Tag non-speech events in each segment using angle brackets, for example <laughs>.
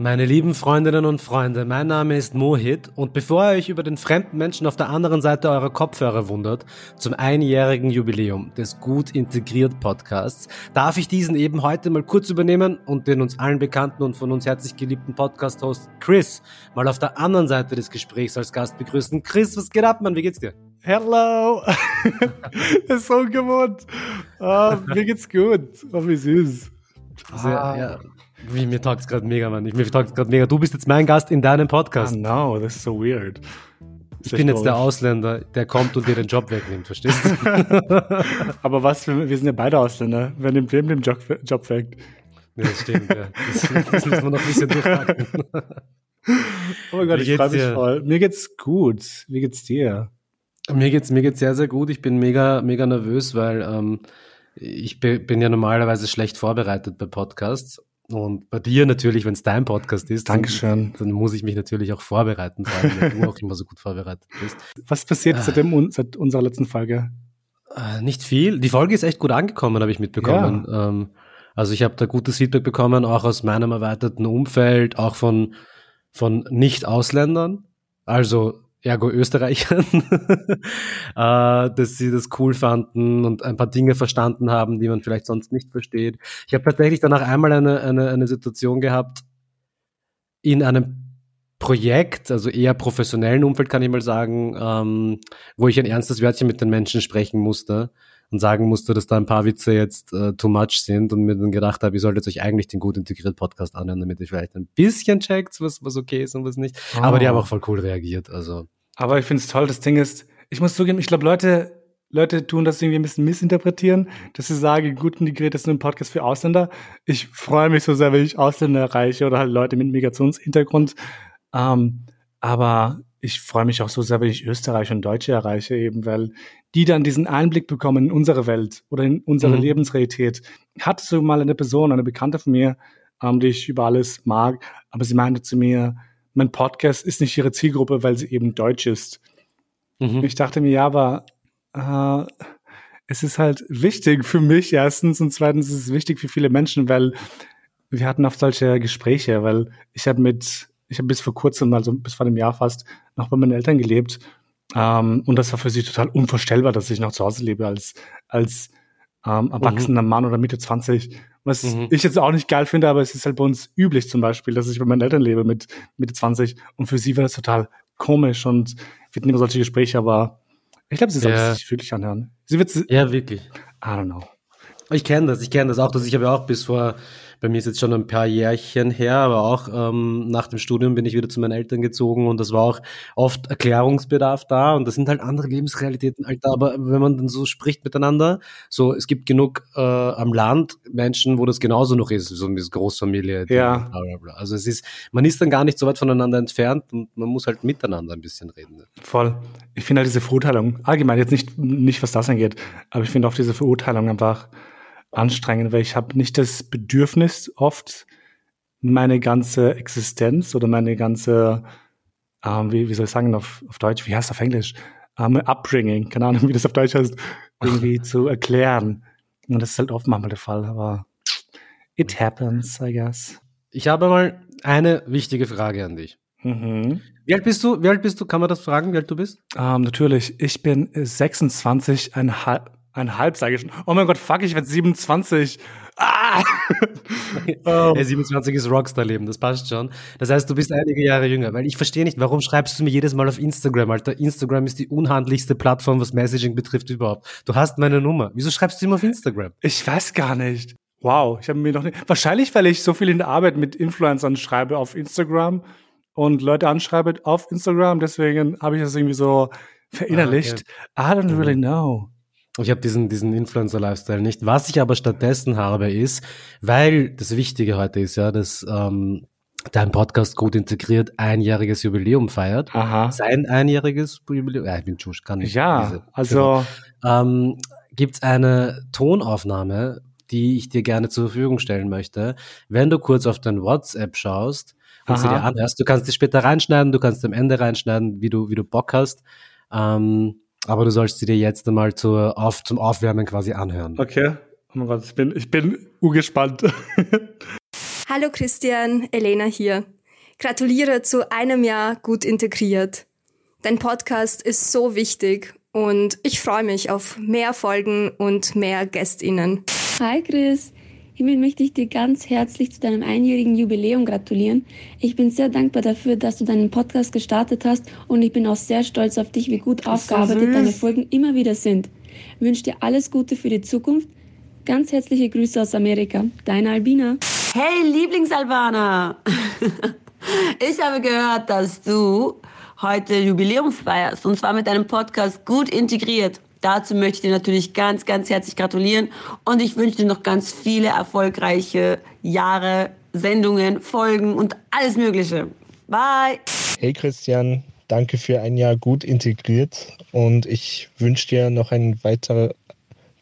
Meine lieben Freundinnen und Freunde, mein Name ist Mohit und bevor ihr euch über den fremden Menschen auf der anderen Seite eurer Kopfhörer wundert, zum einjährigen Jubiläum des Gut Integriert Podcasts, darf ich diesen eben heute mal kurz übernehmen und den uns allen bekannten und von uns herzlich geliebten Podcast-Host Chris mal auf der anderen Seite des Gesprächs als Gast begrüßen. Chris, was geht ab, Mann? Wie geht's dir? Hello! das <laughs> ist so ungewohnt. Oh, mir geht's gut. Oh, wie süß. Sehr, ah. ja. Wie, mir taugt es gerade mega, Mann. Mir taugt es gerade mega. Du bist jetzt mein Gast in deinem Podcast. No, das ist so weird. Ich bin jetzt der Ausländer, der kommt und dir den Job wegnimmt, verstehst du? <laughs> Aber was, wir sind ja beide Ausländer. Wer nimmt wem den Job, Job weg? Ja, das stimmt, ja. Das, das müssen wir noch ein bisschen durchpacken. <laughs> oh mein Gott, ich freue mich voll. Mir geht's gut. Wie geht's dir? Mir geht's, mir geht's sehr, sehr gut. Ich bin mega, mega nervös, weil ähm, ich bin ja normalerweise schlecht vorbereitet bei Podcasts und bei dir natürlich, wenn es dein Podcast ist, Dankeschön. Dann, dann, muss ich mich natürlich auch vorbereiten, weil du auch immer so gut vorbereitet bist. Was passiert äh, seit, dem, seit unserer letzten Folge? Äh, nicht viel. Die Folge ist echt gut angekommen, habe ich mitbekommen. Ja. Ähm, also ich habe da gutes Feedback bekommen, auch aus meinem erweiterten Umfeld, auch von, von Nicht-Ausländern. Also ergo Österreichern, <laughs> äh, dass sie das cool fanden und ein paar Dinge verstanden haben, die man vielleicht sonst nicht versteht. Ich habe tatsächlich danach einmal eine, eine, eine Situation gehabt in einem Projekt, also eher professionellen Umfeld kann ich mal sagen, ähm, wo ich ein ernstes Wörtchen mit den Menschen sprechen musste und sagen musste, dass da ein paar Witze jetzt äh, too much sind und mir dann gedacht habe, ihr solltet euch eigentlich den gut integriert Podcast anhören, damit ihr vielleicht ein bisschen checkt, was, was okay ist und was nicht. Oh. Aber die haben auch voll cool reagiert. Also. Aber ich finde es toll, das Ding ist, ich muss zugeben, ich glaube, Leute, Leute tun das irgendwie ein bisschen missinterpretieren, dass sie sagen, gut integriert ist nur ein Podcast für Ausländer. Ich freue mich so sehr, wenn ich Ausländer erreiche oder halt Leute mit Migrationshintergrund. Ähm, aber ich freue mich auch so sehr, wenn ich Österreich und Deutsche erreiche, eben weil die dann diesen Einblick bekommen in unsere Welt oder in unsere mhm. Lebensrealität. Ich hatte so mal eine Person, eine Bekannte von mir, ähm, die ich über alles mag, aber sie meinte zu mir, mein Podcast ist nicht ihre Zielgruppe, weil sie eben deutsch ist. Mhm. Ich dachte mir, ja, aber äh, es ist halt wichtig für mich erstens und zweitens ist es wichtig für viele Menschen, weil wir hatten oft solche Gespräche, weil ich habe mit ich habe bis vor kurzem, also bis vor einem Jahr fast, noch bei meinen Eltern gelebt. Ähm, und das war für sie total unvorstellbar, dass ich noch zu Hause lebe als, als ähm, erwachsener mhm. Mann oder Mitte 20. Was mhm. ich jetzt auch nicht geil finde, aber es ist halt bei uns üblich zum Beispiel, dass ich bei meinen Eltern lebe mit Mitte 20. Und für sie war das total komisch und wir hatten immer solche Gespräche, aber ich glaube, sie soll ja. sich wirklich anhören. Sie wird Ja, wirklich. I don't know. Ich kenne das, ich kenne das auch. Dass ich habe ja auch bis vor bei mir ist jetzt schon ein paar Jährchen her, aber auch ähm, nach dem Studium bin ich wieder zu meinen Eltern gezogen und das war auch oft Erklärungsbedarf da und das sind halt andere Lebensrealitäten halt da, aber wenn man dann so spricht miteinander, so es gibt genug äh, am Land Menschen, wo das genauso noch ist, so eine Großfamilie. Ja. Bla, bla, bla. Also es ist, man ist dann gar nicht so weit voneinander entfernt und man muss halt miteinander ein bisschen reden. Voll. Ich finde halt diese Verurteilung, allgemein jetzt nicht, nicht was das angeht, aber ich finde auch diese Verurteilung einfach anstrengend, weil ich habe nicht das Bedürfnis oft, meine ganze Existenz oder meine ganze, ähm, wie, wie soll ich sagen auf, auf Deutsch, wie heißt das auf Englisch? Ähm, Upbringing, keine Ahnung, wie das auf Deutsch heißt, irgendwie <laughs> zu erklären. Und das ist halt oft manchmal der Fall, aber it happens, I guess. Ich habe mal eine wichtige Frage an dich. Mhm. Wie alt bist du? Wie alt bist du? Kann man das fragen, wie alt du bist? Ähm, natürlich. Ich bin 26, ein halb, sage ich schon. Oh mein Gott, fuck, ich werde 27. Ah! oh. Hey, 27 ist Rockstar-Leben, das passt schon. Das heißt, du bist einige Jahre jünger, weil ich verstehe nicht, warum schreibst du mir jedes Mal auf Instagram, Alter? Instagram ist die unhandlichste Plattform, was Messaging betrifft überhaupt. Du hast meine Nummer. Wieso schreibst du immer auf Instagram? Ich weiß gar nicht. Wow, ich habe mir noch nicht. Wahrscheinlich, weil ich so viel in der Arbeit mit Influencern schreibe auf Instagram und Leute anschreibe auf Instagram, deswegen habe ich das irgendwie so verinnerlicht. Ah, okay. I don't really mhm. know. Ich habe diesen, diesen Influencer-Lifestyle nicht. Was ich aber stattdessen habe, ist, weil das Wichtige heute ist ja, dass ähm, dein Podcast gut integriert einjähriges Jubiläum feiert. Aha. Sein einjähriges Jubiläum. Ja, ich bin Tschusch, kann ich. Ja, also ähm, gibt eine Tonaufnahme, die ich dir gerne zur Verfügung stellen möchte. Wenn du kurz auf dein WhatsApp schaust und Aha. sie dir anhörst, du kannst sie später reinschneiden, du kannst am Ende reinschneiden, wie du, wie du Bock hast. Ähm, aber du sollst sie dir jetzt einmal zur auf, zum Aufwärmen quasi anhören. Okay. Oh mein Gott, ich bin, ich bin urgespannt. <laughs> Hallo Christian, Elena hier. Gratuliere zu einem Jahr gut integriert. Dein Podcast ist so wichtig und ich freue mich auf mehr Folgen und mehr GästInnen. Hi Chris, hiermit möchte ich dir ganz herzlich zu deinem einjährigen Jubiläum gratulieren. Ich bin sehr dankbar dafür, dass du deinen Podcast gestartet hast und ich bin auch sehr stolz auf dich, wie gut aufgearbeitet so deine Folgen immer wieder sind. Ich wünsche dir alles Gute für die Zukunft. Ganz herzliche Grüße aus Amerika. Deine Albina. Hey Lieblingsalbana! <laughs> Ich habe gehört, dass du heute Jubiläum feierst und zwar mit deinem Podcast gut integriert. Dazu möchte ich dir natürlich ganz, ganz herzlich gratulieren und ich wünsche dir noch ganz viele erfolgreiche Jahre, Sendungen, Folgen und alles Mögliche. Bye! Hey Christian, danke für ein Jahr gut integriert und ich wünsche dir noch ein weiter,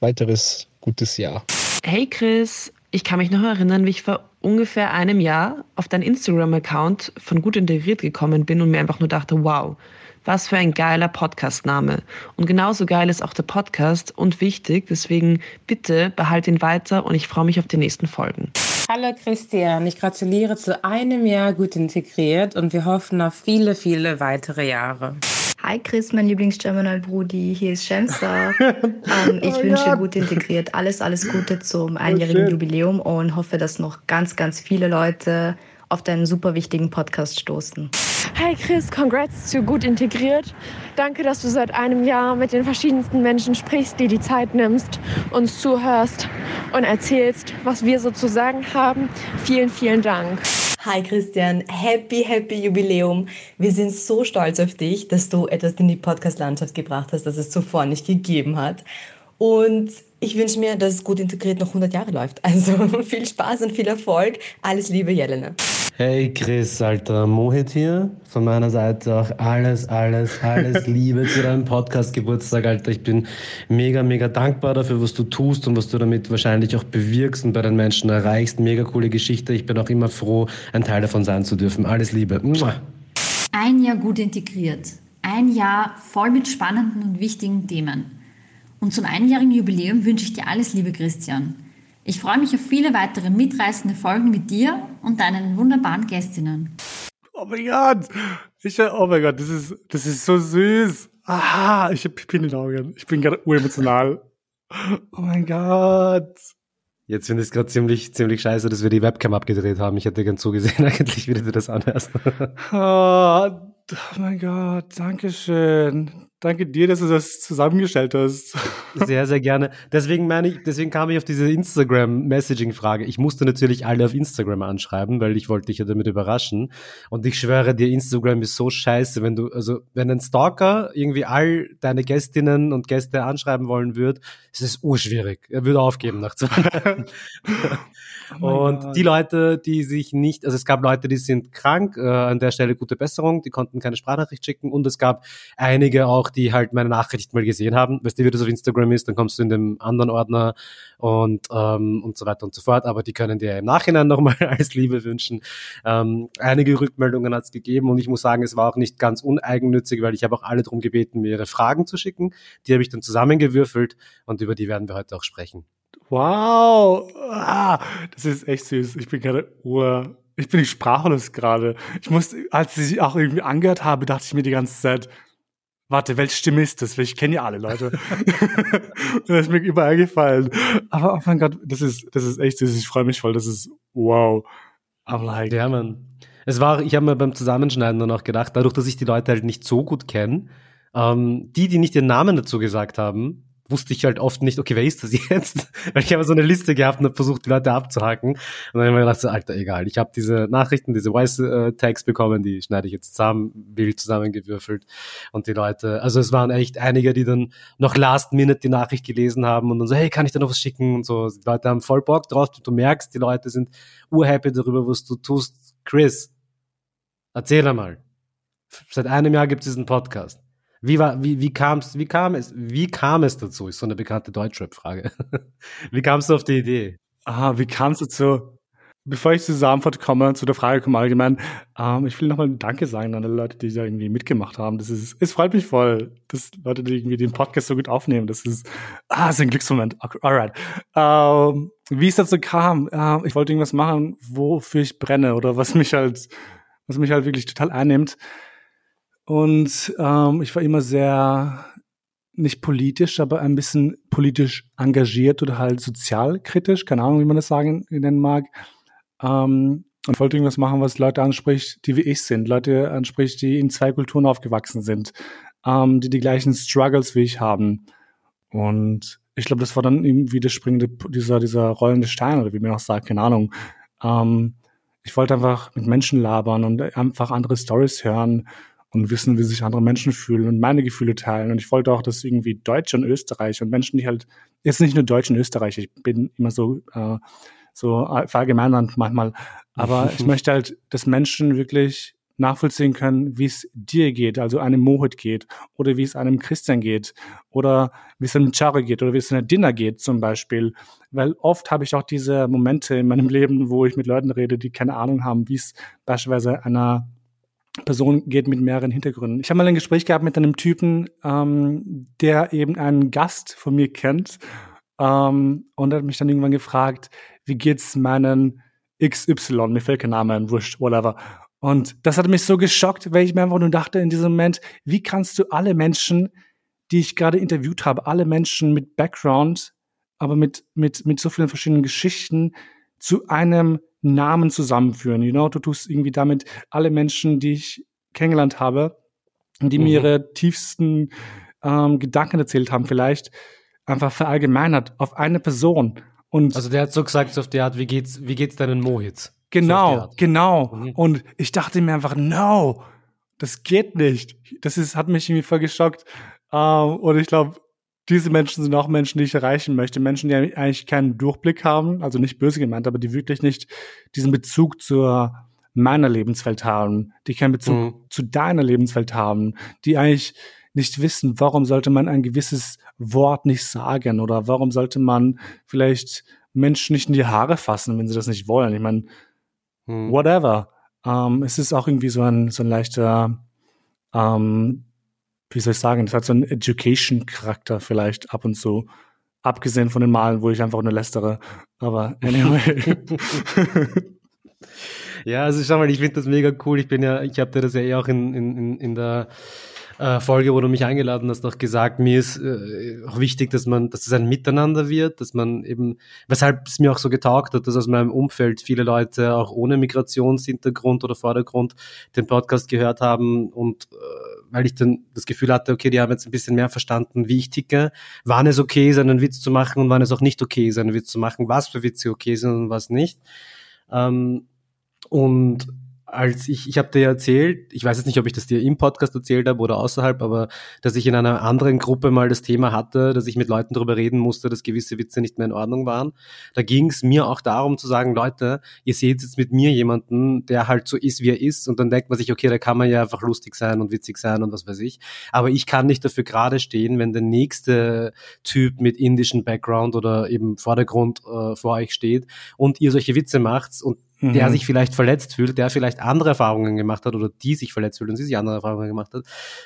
weiteres gutes Jahr. Hey Chris, ich kann mich noch erinnern, wie ich vor ungefähr einem Jahr auf deinen Instagram-Account von Gut Integriert gekommen bin und mir einfach nur dachte, wow, was für ein geiler Podcast-Name. Und genauso geil ist auch der Podcast und wichtig. Deswegen bitte behalt ihn weiter und ich freue mich auf die nächsten Folgen. Hallo Christian, ich gratuliere zu einem Jahr gut integriert und wir hoffen auf viele, viele weitere Jahre. Hi Chris, mein Lieblings-Germanal-Brudi, hier ist Shemsa. <laughs> ähm, ich oh wünsche Gott. gut integriert alles, alles Gute zum einjährigen oh, Jubiläum und hoffe, dass noch ganz, ganz viele Leute auf deinen super wichtigen Podcast stoßen. Hey Chris, congrats zu gut integriert. Danke, dass du seit einem Jahr mit den verschiedensten Menschen sprichst, dir die Zeit nimmst, uns zuhörst und erzählst, was wir so zu sagen haben. Vielen, vielen Dank. Hi Christian, happy, happy Jubiläum. Wir sind so stolz auf dich, dass du etwas in die Podcast-Landschaft gebracht hast, das es zuvor nicht gegeben hat. Und ich wünsche mir, dass es gut integriert noch 100 Jahre läuft. Also <laughs> viel Spaß und viel Erfolg. Alles Liebe, Jelena. Hey Chris, alter Mohit hier. Von meiner Seite auch alles, alles, alles <laughs> Liebe zu deinem Podcast-Geburtstag, Alter. Ich bin mega, mega dankbar dafür, was du tust und was du damit wahrscheinlich auch bewirkst und bei den Menschen erreichst. Mega coole Geschichte. Ich bin auch immer froh, ein Teil davon sein zu dürfen. Alles Liebe. Ein Jahr gut integriert. Ein Jahr voll mit spannenden und wichtigen Themen. Und zum einjährigen Jubiläum wünsche ich dir alles Liebe, Christian. Ich freue mich auf viele weitere mitreißende Folgen mit dir und deinen wunderbaren Gästinnen. Oh mein Gott! Ich, oh mein Gott, das ist, das ist so süß. Aha, ich habe Pipi in den Augen. Ich bin gerade uremotional. Oh mein Gott. Jetzt finde ich es gerade ziemlich, ziemlich scheiße, dass wir die Webcam abgedreht haben. Ich hätte gern zugesehen, <laughs> eigentlich, wie du das anhörst. oh, oh mein Gott, danke schön. Danke dir, dass du das zusammengestellt hast. Sehr, sehr gerne. Deswegen meine ich, deswegen kam ich auf diese Instagram-Messaging-Frage. Ich musste natürlich alle auf Instagram anschreiben, weil ich wollte dich ja damit überraschen. Und ich schwöre dir, Instagram ist so scheiße, wenn du, also, wenn ein Stalker irgendwie all deine Gästinnen und Gäste anschreiben wollen würde, ist es urschwierig. Er würde aufgeben nach zwei Oh <laughs> <laughs> und God. die Leute, die sich nicht, also es gab Leute, die sind krank, äh, an der Stelle gute Besserung, die konnten keine Sprachnachricht schicken und es gab einige auch, die halt meine Nachricht mal gesehen haben. Weißt du, wie das auf Instagram ist, dann kommst du in dem anderen Ordner und, ähm, und so weiter und so fort, aber die können dir im Nachhinein <laughs> nochmal alles Liebe wünschen. Ähm, einige Rückmeldungen hat es gegeben und ich muss sagen, es war auch nicht ganz uneigennützig, weil ich habe auch alle darum gebeten, mir ihre Fragen zu schicken. Die habe ich dann zusammengewürfelt und über die werden wir heute auch sprechen. Wow, ah, das ist echt süß. Ich bin gerade ur, ich bin sprachlos gerade. Ich musste, als ich auch irgendwie angehört habe, dachte ich mir die ganze Zeit, warte, welche Stimme ist das? Ich kenne ja alle Leute. <laughs> das ist mir überall gefallen. Aber oh mein Gott, das ist, das ist echt süß. Ich freue mich voll. Das ist wow. I'm like. Ja, man. Es war, ich habe mir beim Zusammenschneiden dann auch gedacht, dadurch, dass ich die Leute halt nicht so gut kenne, ähm, die, die nicht ihren Namen dazu gesagt haben, wusste ich halt oft nicht, okay, wer ist das jetzt? <laughs> Weil ich habe so eine Liste gehabt und habe versucht, die Leute abzuhaken. Und dann habe ich mir gedacht, so, Alter, egal. Ich habe diese Nachrichten, diese Voice-Tags bekommen, die schneide ich jetzt zusammen, wild zusammengewürfelt. Und die Leute, also es waren echt einige, die dann noch last minute die Nachricht gelesen haben und dann so, hey, kann ich da noch was schicken? Und so, die Leute haben voll Bock drauf. Du merkst, die Leute sind urhappy darüber, was du tust. Chris, erzähl einmal. Seit einem Jahr gibt es diesen Podcast. Wie war, wie, wie kam's, wie kam es, wie kam es dazu? Ist so eine bekannte Deutschrap-Frage. <laughs> wie kamst du auf die Idee? Ah, wie kam's dazu? bevor ich zu dieser Antwort komme, zu der Frage komme allgemein, ähm, ich will nochmal Danke sagen an alle Leute, die da irgendwie mitgemacht haben. Das ist, es freut mich voll, dass Leute, die irgendwie den Podcast so gut aufnehmen. Das ist, ah, ist ein Glücksmoment. Alright. Ähm, wie es dazu kam, äh, ich wollte irgendwas machen, wofür ich brenne oder was mich halt, was mich halt wirklich total einnimmt. Und ähm, ich war immer sehr nicht politisch, aber ein bisschen politisch engagiert oder halt sozialkritisch, keine Ahnung, wie man das sagen nennen mag. Ähm, und wollte irgendwas machen, was Leute anspricht, die wie ich sind, Leute anspricht, die in zwei Kulturen aufgewachsen sind, ähm, die die gleichen Struggles wie ich haben. Und ich glaube, das war dann irgendwie der springende, dieser, dieser rollende Stein oder wie man auch sagt, keine Ahnung. Ähm, ich wollte einfach mit Menschen labern und einfach andere Stories hören und wissen, wie sich andere Menschen fühlen und meine Gefühle teilen. Und ich wollte auch, dass irgendwie Deutsche und Österreich und Menschen, die halt, jetzt nicht nur Deutsche und Österreich, ich bin immer so, äh, so verallgemeinernd manchmal, aber <laughs> ich möchte halt, dass Menschen wirklich nachvollziehen können, wie es dir geht, also einem Mohit geht, oder wie es einem Christian geht, oder wie es einem Charo geht, oder wie es einem Dinner geht zum Beispiel. Weil oft habe ich auch diese Momente in meinem <laughs> Leben, wo ich mit Leuten rede, die keine Ahnung haben, wie es beispielsweise einer Person geht mit mehreren Hintergründen. Ich habe mal ein Gespräch gehabt mit einem Typen, ähm, der eben einen Gast von mir kennt ähm, und hat mich dann irgendwann gefragt, wie geht's meinen XY, mir fällt kein Name ein, wurscht, whatever. Und das hat mich so geschockt, weil ich mir einfach nur dachte in diesem Moment, wie kannst du alle Menschen, die ich gerade interviewt habe, alle Menschen mit Background, aber mit, mit, mit so vielen verschiedenen Geschichten zu einem Namen zusammenführen. You know, du tust irgendwie damit alle Menschen, die ich kennengelernt habe, die mhm. mir ihre tiefsten ähm, Gedanken erzählt haben, vielleicht einfach verallgemeinert auf eine Person. Und also der hat so gesagt, so auf die Art, wie geht's, wie geht's deinen Mohits? Genau, so genau. Mhm. Und ich dachte mir einfach, no, das geht nicht. Das ist, hat mich irgendwie voll geschockt. Ähm, und ich glaube, diese Menschen sind auch Menschen, die ich erreichen möchte. Menschen, die eigentlich keinen Durchblick haben, also nicht böse gemeint, aber die wirklich nicht diesen Bezug zur meiner Lebenswelt haben, die keinen Bezug mhm. zu deiner Lebenswelt haben, die eigentlich nicht wissen, warum sollte man ein gewisses Wort nicht sagen oder warum sollte man vielleicht Menschen nicht in die Haare fassen, wenn sie das nicht wollen. Ich meine, mhm. whatever. Ähm, es ist auch irgendwie so ein, so ein leichter ähm, wie soll ich sagen, das hat so einen Education-Charakter vielleicht ab und zu. Abgesehen von den Malen, wo ich einfach nur lästere. Aber anyway. <laughs> ja, also schau mal, ich finde das mega cool. Ich bin ja, ich habe dir das ja eh auch in, in, in der äh, Folge, wo du mich eingeladen hast, auch gesagt, mir ist äh, auch wichtig, dass man, dass es ein Miteinander wird, dass man eben, weshalb es mir auch so getaugt hat, dass aus meinem Umfeld viele Leute auch ohne Migrationshintergrund oder Vordergrund den Podcast gehört haben und äh, weil ich dann das Gefühl hatte, okay, die haben jetzt ein bisschen mehr verstanden, wie ich ticke, wann es okay ist, einen Witz zu machen und wann es auch nicht okay ist, einen Witz zu machen, was für Witze okay sind und was nicht. Ähm, und als ich, ich habe dir erzählt, ich weiß jetzt nicht, ob ich das dir im Podcast erzählt habe oder außerhalb, aber dass ich in einer anderen Gruppe mal das Thema hatte, dass ich mit Leuten darüber reden musste, dass gewisse Witze nicht mehr in Ordnung waren. Da ging es mir auch darum zu sagen, Leute, ihr seht jetzt mit mir jemanden, der halt so ist, wie er ist, und dann denkt man sich, okay, da kann man ja einfach lustig sein und witzig sein und was weiß ich. Aber ich kann nicht dafür gerade stehen, wenn der nächste Typ mit indischem Background oder eben Vordergrund äh, vor euch steht und ihr solche Witze macht und mhm. der sich vielleicht verletzt fühlt, der vielleicht andere Erfahrungen gemacht hat oder die sich verletzt fühlt und sie sich andere Erfahrungen gemacht hat.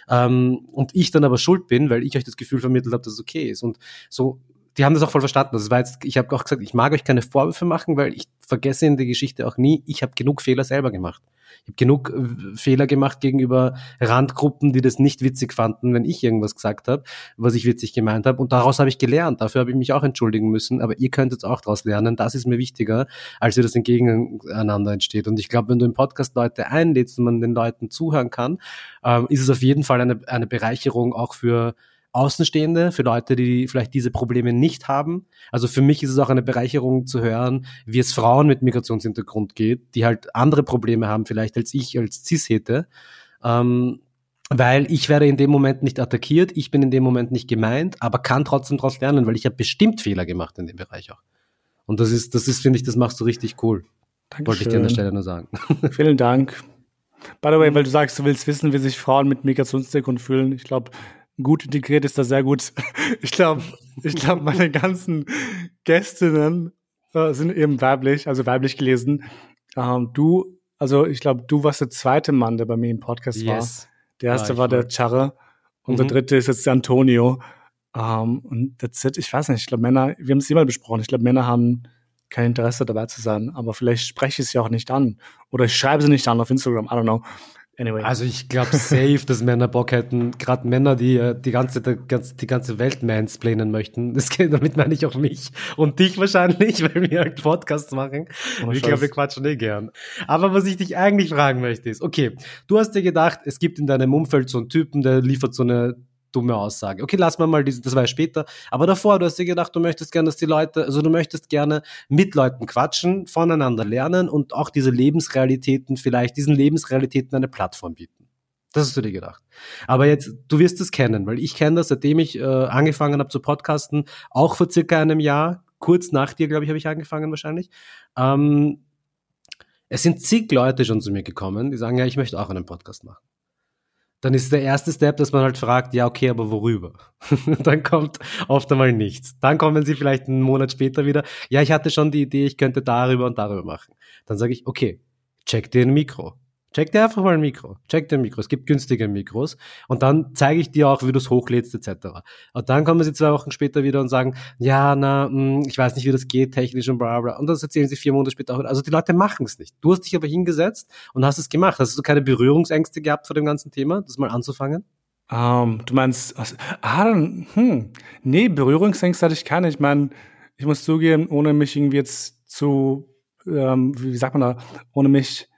Ähm, und ich dann aber schuld bin, weil ich euch das Gefühl vermittelt habe, dass es okay ist. Und so die haben das auch voll verstanden. Das war jetzt, ich habe auch gesagt, ich mag euch keine Vorwürfe machen, weil ich vergesse in der Geschichte auch nie, ich habe genug Fehler selber gemacht. Ich habe genug äh, Fehler gemacht gegenüber Randgruppen, die das nicht witzig fanden, wenn ich irgendwas gesagt habe, was ich witzig gemeint habe. Und daraus habe ich gelernt. Dafür habe ich mich auch entschuldigen müssen. Aber ihr könnt jetzt auch daraus lernen. Das ist mir wichtiger, als wie das ein Gegeneinander entsteht. Und ich glaube, wenn du im Podcast Leute einlädst und man den Leuten zuhören kann, ähm, ist es auf jeden Fall eine, eine Bereicherung auch für Außenstehende, für Leute, die vielleicht diese Probleme nicht haben. Also für mich ist es auch eine Bereicherung zu hören, wie es Frauen mit Migrationshintergrund geht, die halt andere Probleme haben vielleicht als ich als cis hätte. Ähm, weil ich werde in dem Moment nicht attackiert, ich bin in dem Moment nicht gemeint, aber kann trotzdem daraus lernen, weil ich habe bestimmt Fehler gemacht in dem Bereich auch. Und das ist, das ist, finde ich, das machst du richtig cool. Dankeschön. Wollte ich dir an der Stelle nur sagen. <laughs> Vielen Dank. By the way, weil du sagst, du willst wissen, wie sich Frauen mit Migrationshintergrund fühlen. Ich glaube, gut integriert ist da sehr gut. <laughs> Ich glaube, ich glaube, meine ganzen Gästinnen äh, sind eben weiblich, also weiblich gelesen. Ähm, du, also ich glaube, du warst der zweite Mann, der bei mir im Podcast yes. war. Der erste ah, war der Charre und mhm. der dritte ist jetzt der Antonio. Um, und that's it. Ich weiß nicht, ich glaube, Männer, wir haben es immer besprochen, ich glaube, Männer haben kein Interesse dabei zu sein, aber vielleicht spreche ich sie auch nicht an oder ich schreibe sie nicht an auf Instagram, I don't know. Anyway. Also ich glaube safe, dass Männer Bock hätten, gerade Männer, die äh, die ganze, die ganze, die ganze Welt mansplainen möchten. Das geht, damit meine ich auch mich und dich wahrscheinlich, <laughs> weil wir halt Podcasts machen. Oh, ich glaube, wir quatschen eh gern. Aber was ich dich eigentlich fragen möchte ist, okay, du hast dir gedacht, es gibt in deinem Umfeld so einen Typen, der liefert so eine dumme Aussage. Okay, lass mal mal diese, das war ja später. Aber davor, du hast dir gedacht, du möchtest gerne, dass die Leute, also du möchtest gerne mit Leuten quatschen, voneinander lernen und auch diese Lebensrealitäten vielleicht, diesen Lebensrealitäten eine Plattform bieten. Das hast du dir gedacht. Aber jetzt, du wirst es kennen, weil ich kenne das, seitdem ich äh, angefangen habe zu podcasten, auch vor circa einem Jahr, kurz nach dir, glaube ich, habe ich angefangen wahrscheinlich. Ähm, es sind zig Leute schon zu mir gekommen, die sagen, ja, ich möchte auch einen Podcast machen dann ist der erste Step, dass man halt fragt, ja, okay, aber worüber? <laughs> dann kommt oft einmal nichts. Dann kommen sie vielleicht einen Monat später wieder, ja, ich hatte schon die Idee, ich könnte darüber und darüber machen. Dann sage ich, okay, check dir ein Mikro. Check dir einfach mal ein Mikro. Check dir ein Mikro. Es gibt günstige Mikros. Und dann zeige ich dir auch, wie du es hochlädst, etc. Und dann kommen sie zwei Wochen später wieder und sagen, ja, na, mh, hm, ich weiß nicht, wie das geht, technisch und bla bla. Und das erzählen sie vier Monate später auch. Also die Leute machen es nicht. Du hast dich aber hingesetzt und hast es gemacht. Hast du keine Berührungsängste gehabt vor dem ganzen Thema, das mal anzufangen? Um, ähm, du meinst, ah, dann, hm, nee, Berührungsängste hatte ich keine. Ich meine, ich muss zugeben, ohne mich irgendwie jetzt zu, ähm, wie sagt man da, ohne mich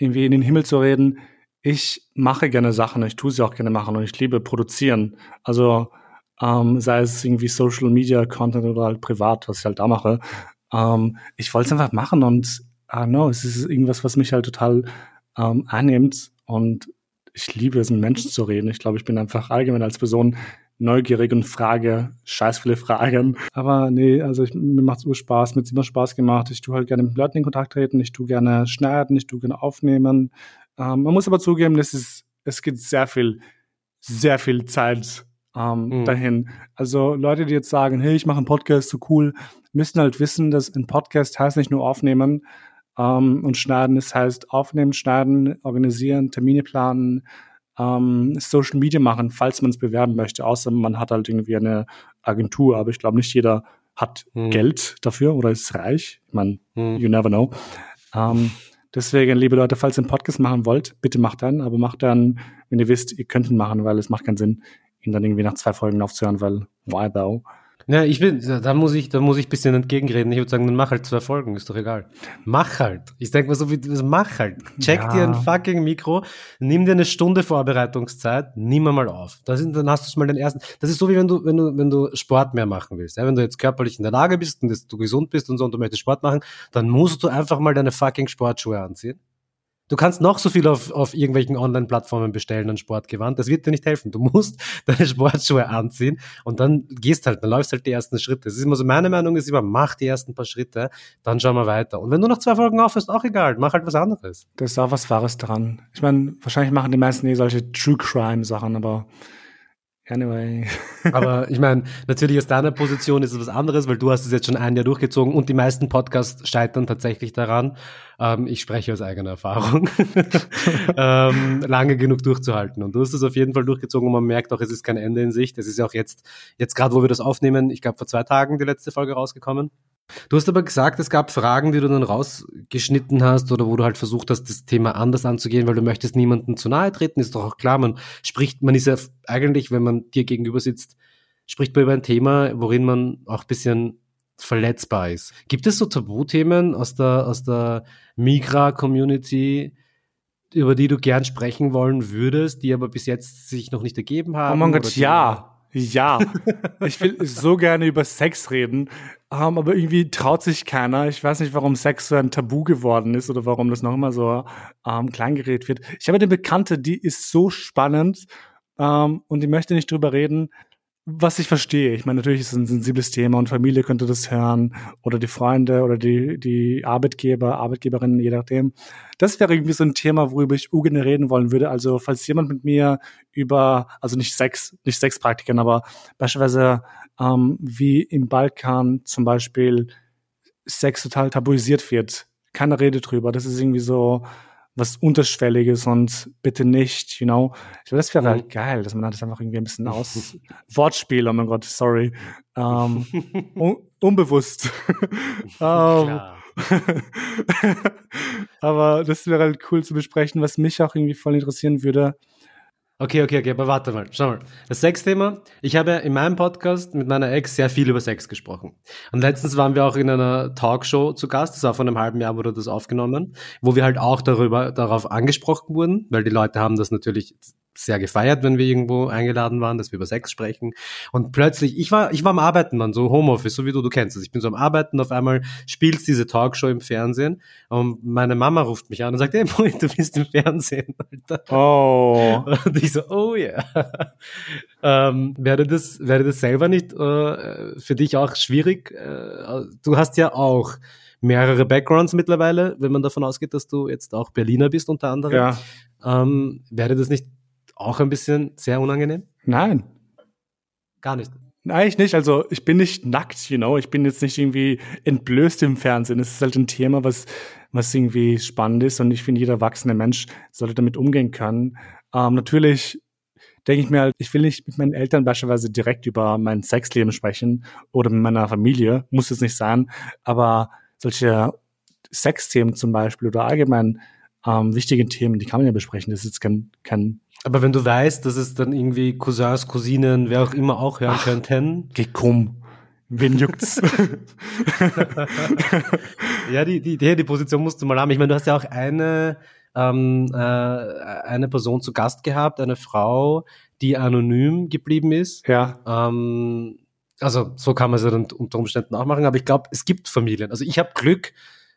irgendwie in den Himmel zu reden. Ich mache gerne Sachen, ich tue sie auch gerne machen und ich liebe produzieren. Also ähm, sei es irgendwie Social Media Content oder halt privat, was ich halt da mache. Ähm, ich wollte es einfach machen und I know, es ist irgendwas, was mich halt total ähm, annimmt und ich liebe es, mit Menschen zu reden. Ich glaube, ich bin einfach allgemein als Person neugierig und frage scheiß viele Fragen. Aber nee, also ich, mir macht es immer Spaß, mir hat immer Spaß gemacht. Ich tue halt gerne mit Leuten in Kontakt treten, ich tue gerne schneiden, ich tue gerne aufnehmen. Ähm, man muss aber zugeben, es ist, es gibt sehr viel, sehr viel Zeit ähm, mhm. dahin. Also Leute, die jetzt sagen, hey, ich mache einen Podcast, so cool, müssen halt wissen, dass ein Podcast heißt nicht nur aufnehmen ähm, und schneiden, es heißt aufnehmen, schneiden, organisieren, Termine planen, ähm, Social Media machen, falls man es bewerben möchte, außer man hat halt irgendwie eine Agentur. Aber ich glaube, nicht jeder hat hm. Geld dafür oder ist reich. Ich meine, hm. you never know. Ähm, deswegen, liebe Leute, falls ihr einen Podcast machen wollt, bitte macht dann, aber macht dann, wenn ihr wisst, ihr könnt ihn machen, weil es macht keinen Sinn, ihn dann irgendwie nach zwei Folgen aufzuhören, weil why though? Ja, ich bin, da muss ich, da muss ich ein bisschen entgegenreden. Ich würde sagen, dann mach halt zwei Folgen, ist doch egal. Mach halt. Ich denke mal so wie, mach halt. Check ja. dir ein fucking Mikro, nimm dir eine Stunde Vorbereitungszeit, nimm mal auf. Das ist, dann hast du mal den ersten, das ist so wie wenn du, wenn du, wenn du Sport mehr machen willst. Ja, wenn du jetzt körperlich in der Lage bist und du gesund bist und so und du möchtest Sport machen, dann musst du einfach mal deine fucking Sportschuhe anziehen Du kannst noch so viel auf, auf irgendwelchen Online-Plattformen bestellen an Sportgewand. Das wird dir nicht helfen. Du musst <laughs> deine Sportschuhe anziehen und dann gehst halt, dann läufst halt die ersten Schritte. Das ist immer so, meine Meinung ist immer, mach die ersten paar Schritte, dann schauen wir weiter. Und wenn du noch zwei Folgen aufhörst, auch egal, mach halt was anderes. Das ist auch was Wahres dran. Ich meine, wahrscheinlich machen die meisten eh solche True Crime Sachen, aber Anyway. Aber <laughs> ich meine, natürlich aus deiner Position ist es was anderes, weil du hast es jetzt schon ein Jahr durchgezogen und die meisten Podcasts scheitern tatsächlich daran. Ähm, ich spreche aus eigener Erfahrung, <laughs> ähm, lange genug durchzuhalten. Und du hast es auf jeden Fall durchgezogen und man merkt auch, es ist kein Ende in Sicht. Es ist ja auch jetzt, jetzt gerade, wo wir das aufnehmen, ich glaube vor zwei Tagen die letzte Folge rausgekommen. Du hast aber gesagt, es gab Fragen, die du dann rausgeschnitten hast oder wo du halt versucht hast, das Thema anders anzugehen, weil du möchtest niemandem zu nahe treten, ist doch auch klar. Man spricht, man ist ja eigentlich, wenn man dir gegenüber sitzt, spricht man über ein Thema, worin man auch ein bisschen verletzbar ist. Gibt es so Tabuthemen aus der, aus der Migra-Community, über die du gern sprechen wollen würdest, die aber bis jetzt sich noch nicht ergeben haben? Oh mein Gott, ja. Ja, ich will so gerne über Sex reden, um, aber irgendwie traut sich keiner. Ich weiß nicht, warum Sex so ein Tabu geworden ist oder warum das noch immer so um, kleingeredet wird. Ich habe eine Bekannte, die ist so spannend um, und die möchte nicht drüber reden, was ich verstehe. Ich meine, natürlich ist es ein sensibles Thema und Familie könnte das hören oder die Freunde oder die, die Arbeitgeber, Arbeitgeberinnen, je nachdem. Das wäre irgendwie so ein Thema, worüber ich ungern reden wollen würde. Also, falls jemand mit mir über, also nicht Sex, nicht Sexpraktiken, aber beispielsweise ähm, wie im Balkan zum Beispiel Sex total tabuisiert wird. Keine Rede drüber. Das ist irgendwie so was Unterschwelliges und bitte nicht, you know. Ich glaube, das wäre halt Mhm. geil, dass man das einfach irgendwie ein bisschen aus <laughs> Wortspiel, oh mein Gott, sorry. Ähm, <laughs> un unbewusst. <laughs> ähm, Klar. aber das wäre halt cool zu besprechen, was mich auch irgendwie voll interessieren würde. Okay, okay, okay, aber warte mal, schau mal. Das Sexthema, ich habe in meinem Podcast mit meiner Ex sehr viel über Sex gesprochen. Und letztens waren wir auch in einer Talkshow zu Gast, das war vor einem halben Jahr wurde das aufgenommen, wo wir halt auch darüber, darauf angesprochen wurden, weil die Leute haben das natürlich sehr gefeiert, wenn wir irgendwo eingeladen waren, dass wir über Sex sprechen. Und plötzlich, ich war, ich war am Arbeiten, Mann, so Homeoffice, so wie du, du kennst es. Ich bin so am Arbeiten, auf einmal spielst diese Talkshow im Fernsehen und meine Mama ruft mich an und sagt, hey, Boy, du bist im Fernsehen, Alter. Oh. Und ich so, oh ja. ähm, wäre das, wäre das selber nicht äh, für dich auch schwierig? Äh, du hast ja auch mehrere Backgrounds mittlerweile, wenn man davon ausgeht, dass du jetzt auch Berliner bist unter anderem. Ja. Ähm, wäre das nicht auch ein bisschen sehr unangenehm? Nein. Gar nicht. Eigentlich nicht. Also ich bin nicht nackt, you know. Ich bin jetzt nicht irgendwie entblößt im Fernsehen. Es ist halt ein Thema, was, was irgendwie spannend ist und ich finde, jeder erwachsene Mensch sollte damit umgehen können. Ähm, natürlich denke ich mir halt, ich will nicht mit meinen Eltern beispielsweise direkt über mein Sexleben sprechen oder mit meiner Familie, muss es nicht sein, aber solche Sexthemen zum Beispiel oder allgemein ähm, wichtige Themen, die kann man ja besprechen. Das ist jetzt kein, kein Aber wenn du weißt, dass es dann irgendwie Cousins, Cousinen, wer auch immer auch hören Ach. könnten. Geh komm. Wen juckt's? <laughs> ja, die, die Idee, die Position musst du mal haben. Ich meine, du hast ja auch eine, ähm, äh, eine Person zu Gast gehabt, eine Frau, die anonym geblieben ist. Ja. Ähm, also so kann man es ja dann unter Umständen auch machen, aber ich glaube, es gibt Familien. Also ich habe Glück,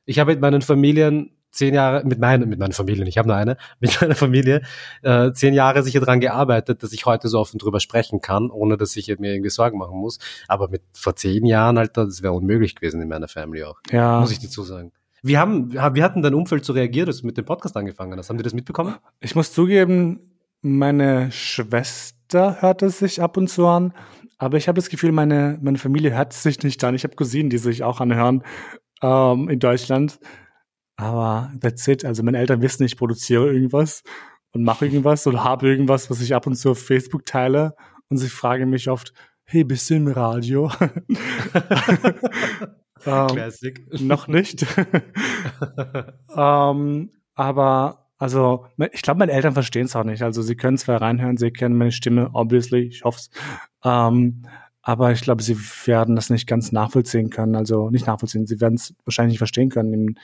ich habe mit meinen Familien zehn Jahre, mit meinen, mit meinen Familien, ich habe nur eine, <laughs> mit meiner Familie, äh, zehn Jahre sicher daran gearbeitet, dass ich heute so offen drüber sprechen kann, ohne dass ich mir irgendwie Sorgen machen muss. Aber mit vor zehn Jahren, Alter, das wäre unmöglich gewesen in meiner Family auch. Ja. Muss ich dazu sagen. Wie haben, wie hatten dein Umfeld so reagiert, als du mit dem Podcast angefangen hast? Haben die das mitbekommen? Ich muss zugeben, meine Schwester hört es sich ab und zu an, aber ich habe das Gefühl, meine, meine Familie hört es sich nicht an. Ich habe Cousinen, die sich auch anhören ähm, in Deutschland. Aber that's it. Also meine Eltern wissen, ich produziere irgendwas und mache irgendwas oder habe irgendwas, was ich ab und zu auf Facebook teile. Und sie fragen mich oft, hey, bist du im Radio? <laughs> ähm, Classic. Noch nicht. <laughs> ähm, aber also, ich glaube, meine Eltern verstehen es auch nicht. Also, sie können zwar reinhören, sie kennen meine Stimme, obviously, ich hoffe es. Ähm, aber ich glaube, sie werden das nicht ganz nachvollziehen können. Also, nicht nachvollziehen, sie werden es wahrscheinlich nicht verstehen können im,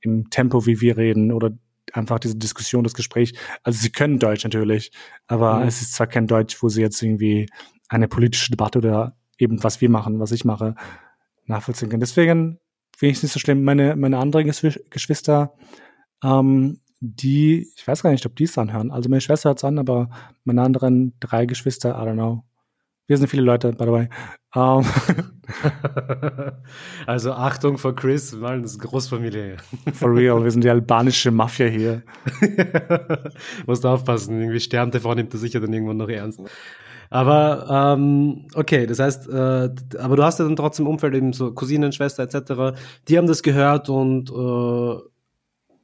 im Tempo, wie wir reden oder einfach diese Diskussion, das Gespräch. Also, sie können Deutsch natürlich, aber Mhm. es ist zwar kein Deutsch, wo sie jetzt irgendwie eine politische Debatte oder eben was wir machen, was ich mache, nachvollziehen können. Deswegen finde ich es nicht so schlimm. Meine, meine anderen Geschw- Geschwister, ähm, die, ich weiß gar nicht, ob die es anhören. Also meine Schwester hört es an, aber meine anderen drei Geschwister, I don't know. Wir sind viele Leute, by the way. Ähm, <laughs> also Achtung vor Chris, mal das ist eine Großfamilie. for real, wir sind die albanische Mafia hier. <laughs> Musst aufpassen, irgendwie Stern TV nimmt das sicher dann irgendwann noch ernst. Aber ähm, okay, das heißt, äh, aber du hast ja dann trotzdem im Umfeld eben so Cousinen, Schwester etc. Die haben das gehört und äh,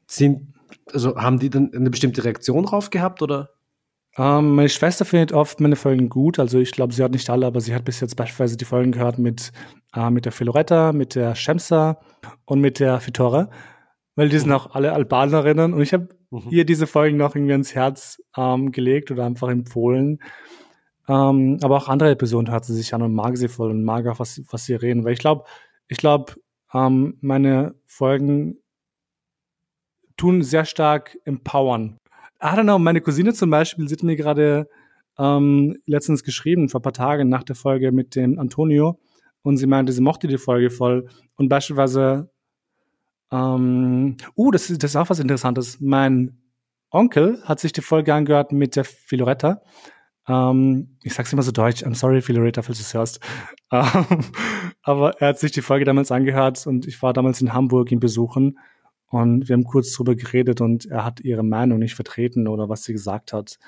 sind, also haben die dann eine bestimmte Reaktion drauf gehabt oder? Ähm, meine Schwester findet oft meine Folgen gut. Also ich glaube, sie hat nicht alle, aber sie hat bis jetzt beispielsweise die Folgen gehört mit, äh, mit der Filoretta, mit der Shemsa und mit der Fitore. Weil die sind auch alle Albanerinnen und ich habe Mhm. ihr diese Folgen noch irgendwie ans Herz ähm, gelegt oder einfach empfohlen. Ähm, aber auch andere Personen hört sie sich an und mag sie voll und mag auch, was, was sie reden. Weil ich glaube, ich glaube, ähm, meine Folgen tun sehr stark empowern. I don't know, meine Cousine zum Beispiel, sie hat mir gerade ähm, letztens geschrieben, vor ein paar Tagen nach der Folge mit dem Antonio. Und sie meinte, sie mochte die Folge voll. Und beispielsweise, ähm, uh, das ist, das ist auch was Interessantes. Mein Onkel hat sich die Folge angehört mit der Filoretta. Ähm, ich sag's immer so deutsch, I'm sorry, Filoretta, falls du es hörst. <laughs> Ähm, aber er hat sich die Folge damals angehört und ich war damals in Hamburg ihn besuchen. Und wir haben kurz drüber geredet und er hat ihre Meinung nicht vertreten oder was sie gesagt hat.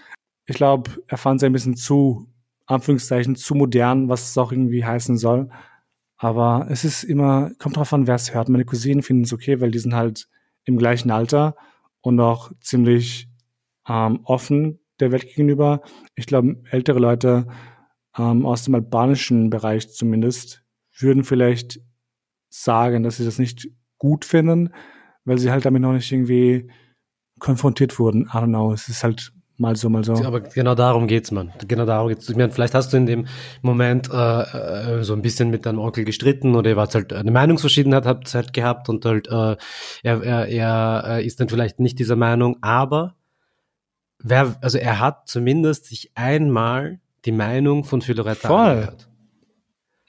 Ich glaube, er fand sie ein bisschen zu, Anführungszeichen, zu modern, was es auch irgendwie heißen soll. Aber es ist immer, kommt drauf an, wer es hört. Meine Cousinen finden es okay, weil die sind halt im gleichen Alter und auch ziemlich ähm, offen der Welt gegenüber. Ich glaube, ältere Leute ähm, aus dem albanischen Bereich zumindest würden vielleicht sagen, dass sie das nicht gut finden, weil sie halt damit noch nicht irgendwie konfrontiert wurden. I don't know, es ist halt mal so, mal so. Aber genau darum geht's, man. Genau darum geht's. Ich meine, vielleicht hast du in dem Moment äh, äh, so ein bisschen mit deinem Onkel gestritten oder ihr wart halt eine Meinungsverschiedenheit habt halt gehabt und halt äh, er, er, er ist dann vielleicht nicht dieser Meinung, aber wer, also er hat zumindest sich einmal die Meinung von Philoretta angehört.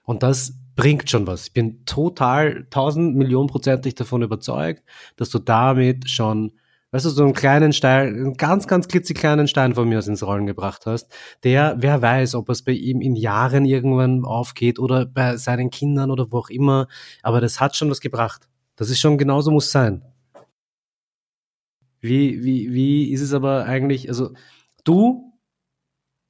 Und das bringt schon was. Ich bin total tausend Millionen prozentig davon überzeugt, dass du damit schon weißt du, so einen kleinen Stein, einen ganz, ganz klitzekleinen Stein von mir aus ins Rollen gebracht hast, der, wer weiß, ob es bei ihm in Jahren irgendwann aufgeht oder bei seinen Kindern oder wo auch immer, aber das hat schon was gebracht. Das ist schon genauso muss sein. Wie, wie, wie ist es aber eigentlich, also du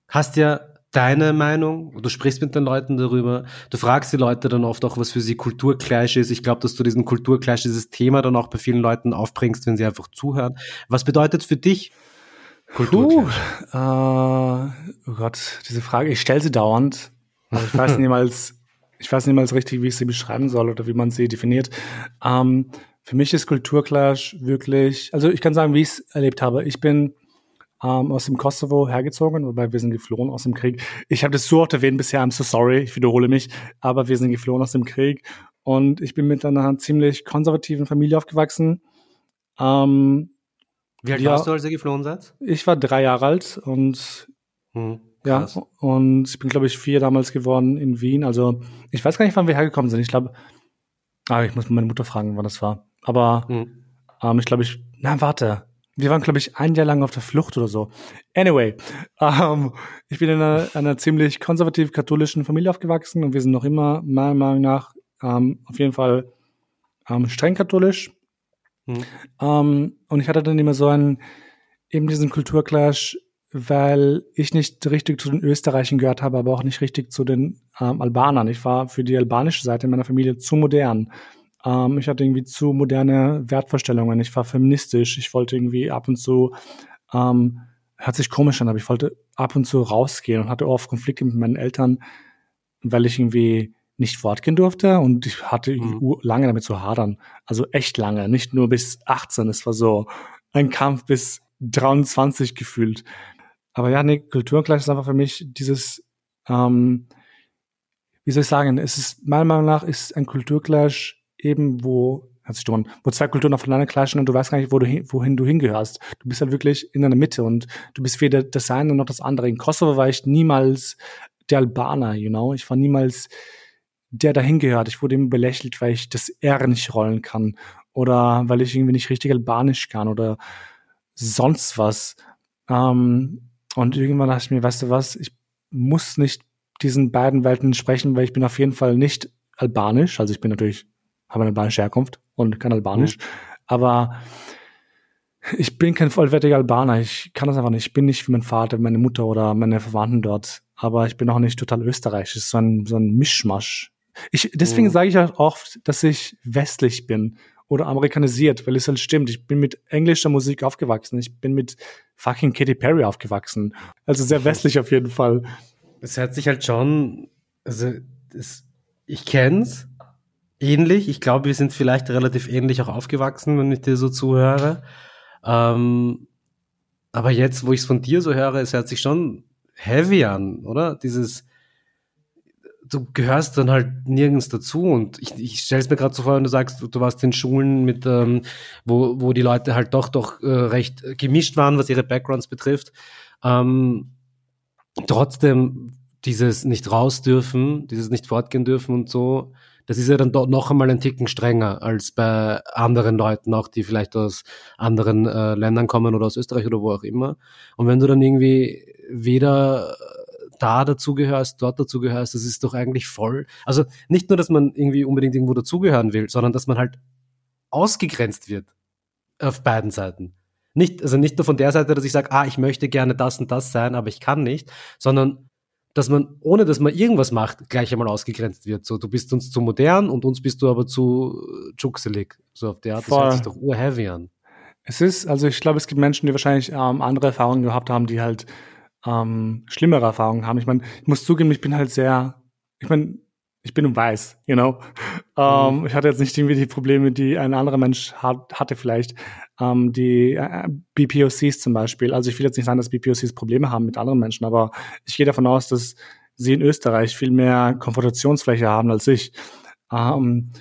hast ja deine Meinung, du sprichst mit den Leuten darüber, du fragst die Leute dann oft auch, was für sie Kulturclash ist. Ich glaube, dass du diesen Kulturclash, dieses Thema dann auch bei vielen Leuten aufbringst, wenn sie einfach zuhören. Was bedeutet für dich Kulturclash? Uh, uh, oh Gott, diese Frage, ich stelle sie dauernd, aber ich weiß <laughs> niemals, ich weiß niemals richtig, wie ich sie beschreiben soll oder wie man sie definiert. Ähm, für mich ist Kulturclash wirklich, also ich kann sagen, wie ich es erlebt habe. Ich bin ähm, aus dem Kosovo hergezogen, wobei wir sind geflohen aus dem Krieg. Ich habe das so oft erwähnt bisher, I'm so sorry, ich wiederhole mich, aber wir sind geflohen aus dem Krieg und ich bin mit einer ziemlich konservativen Familie aufgewachsen. Ähm, Wie alt ja, warst du, als ihr geflohen seid? Ich war drei Jahre alt und hm, ja, und ich bin, glaube ich, vier damals geworden in Wien. Also ich weiß gar nicht, wann wir hergekommen sind. Ich glaube, ah, ich muss meine Mutter fragen, wann das war. Aber hm. ähm, ich glaube, ich, na warte, wir waren, glaube ich, ein Jahr lang auf der Flucht oder so. Anyway, ähm, ich bin in einer, einer ziemlich konservativ-katholischen Familie aufgewachsen und wir sind noch immer, meiner Meinung nach, ähm, auf jeden Fall ähm, streng katholisch. Mhm. Und ich hatte dann immer so einen, eben diesen Kulturclash, weil ich nicht richtig zu den Österreichern gehört habe, aber auch nicht richtig zu den ähm, Albanern. Ich war für die albanische Seite meiner Familie zu modern. Ähm, ich hatte irgendwie zu moderne Wertvorstellungen. Ich war feministisch. Ich wollte irgendwie ab und zu, ähm, hört sich komisch an, aber ich wollte ab und zu rausgehen und hatte oft Konflikte mit meinen Eltern, weil ich irgendwie nicht fortgehen durfte und ich hatte mhm. lange damit zu hadern. Also echt lange, nicht nur bis 18. Es war so ein Kampf bis 23 gefühlt. Aber ja, nee, Kulturgleich ist einfach für mich dieses, ähm, wie soll ich sagen, es ist meiner Meinung nach ist ein Kulturclash eben, wo, sich dumm wo zwei Kulturen aufeinander klatschen und du weißt gar nicht, wo du, wohin du hingehörst. Du bist halt wirklich in der Mitte und du bist weder das eine noch das andere. In Kosovo war ich niemals der Albaner, you know. Ich war niemals der dahin gehört. Ich wurde immer belächelt, weil ich das R nicht rollen kann oder weil ich irgendwie nicht richtig Albanisch kann oder sonst was. Ähm, und irgendwann dachte ich mir, weißt du was, ich muss nicht diesen beiden Welten sprechen, weil ich bin auf jeden Fall nicht albanisch. Also ich bin natürlich habe eine albanische Herkunft und kann Albanisch. Mhm. Aber ich bin kein vollwertiger Albaner. Ich kann das einfach nicht. Ich bin nicht wie mein Vater, meine Mutter oder meine Verwandten dort. Aber ich bin auch nicht total österreichisch. Es ist so ein, so ein Mischmasch. Ich, deswegen mhm. sage ich auch oft, dass ich westlich bin oder amerikanisiert, weil es halt stimmt. Ich bin mit englischer Musik aufgewachsen. Ich bin mit fucking Katy Perry aufgewachsen. Also sehr westlich auf jeden Fall. Es hört sich halt schon, also das, ich kenn's, ähnlich. Ich glaube, wir sind vielleicht relativ ähnlich auch aufgewachsen, wenn ich dir so zuhöre. Ähm, aber jetzt, wo ich es von dir so höre, es hört sich schon heavy an, oder? Dieses, du gehörst dann halt nirgends dazu und ich, ich stelle es mir gerade so vor, wenn du sagst, du, warst in Schulen mit, ähm, wo, wo die Leute halt doch doch äh, recht gemischt waren, was ihre Backgrounds betrifft. Ähm, trotzdem dieses nicht raus dürfen, dieses nicht fortgehen dürfen und so, das ist ja dann doch noch einmal ein Ticken strenger als bei anderen Leuten, auch die vielleicht aus anderen äh, Ländern kommen oder aus Österreich oder wo auch immer. Und wenn du dann irgendwie weder da dazugehörst, dort dazugehörst, das ist doch eigentlich voll. Also nicht nur, dass man irgendwie unbedingt irgendwo dazugehören will, sondern dass man halt ausgegrenzt wird auf beiden Seiten. Nicht, also nicht nur von der Seite, dass ich sage, ah, ich möchte gerne das und das sein, aber ich kann nicht, sondern dass man, ohne dass man irgendwas macht, gleich einmal ausgegrenzt wird. So, du bist uns zu modern und uns bist du aber zu juxelig. So auf der Art. Das Voll. hört sich doch urheavy an. Es ist, also ich glaube, es gibt Menschen, die wahrscheinlich ähm, andere Erfahrungen gehabt haben, die halt ähm, schlimmere Erfahrungen haben. Ich meine, ich muss zugeben, ich bin halt sehr, ich meine, ich bin weiß, you know. Ähm, Ich hatte jetzt nicht irgendwie die Probleme, die ein anderer Mensch hat, hatte vielleicht. Ähm, die äh, BPOCs zum Beispiel. Also ich will jetzt nicht sagen, dass BPOCs Probleme haben mit anderen Menschen, aber ich gehe davon aus, dass sie in Österreich viel mehr Konfrontationsfläche haben als ich. Ähm,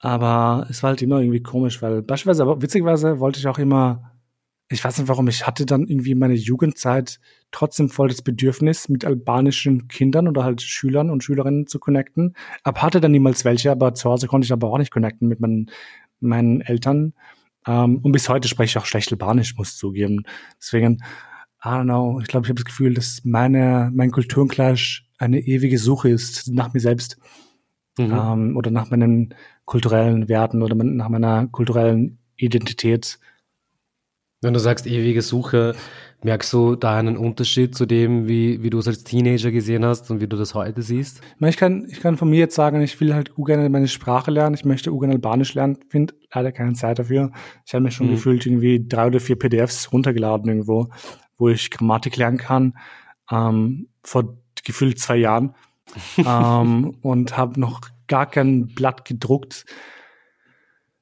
aber es war halt immer irgendwie komisch, weil beispielsweise, aber witzigerweise wollte ich auch immer, ich weiß nicht warum, ich hatte dann irgendwie in meiner Jugendzeit trotzdem voll das Bedürfnis, mit albanischen Kindern oder halt Schülern und Schülerinnen zu connecten. Aber hatte dann niemals welche, aber zu Hause konnte ich aber auch nicht connecten mit meinen, meinen Eltern. Ähm, und bis heute spreche ich auch schlecht Albanisch, muss zugeben. Deswegen, I don't know, ich glaube, ich habe das Gefühl, dass meine, mein Kulturenclash eine ewige Suche ist nach mir selbst Mhm. ähm, oder nach meinen kulturellen Werten oder nach meiner kulturellen Identität. Wenn du sagst ewige Suche, merkst du da einen Unterschied zu dem, wie, wie du es als Teenager gesehen hast und wie du das heute siehst? Ich, kann, ich kann von mir jetzt sagen, ich will halt gerne meine Sprache lernen. Ich möchte gerne Albanisch lernen, finde leider keine Zeit dafür. Ich habe mir schon Mhm. gefühlt irgendwie drei oder vier PDFs runtergeladen irgendwo, wo ich Grammatik lernen kann, ähm, vor gefühlt zwei Jahren. <laughs> ähm, und habe noch gar kein Blatt gedruckt.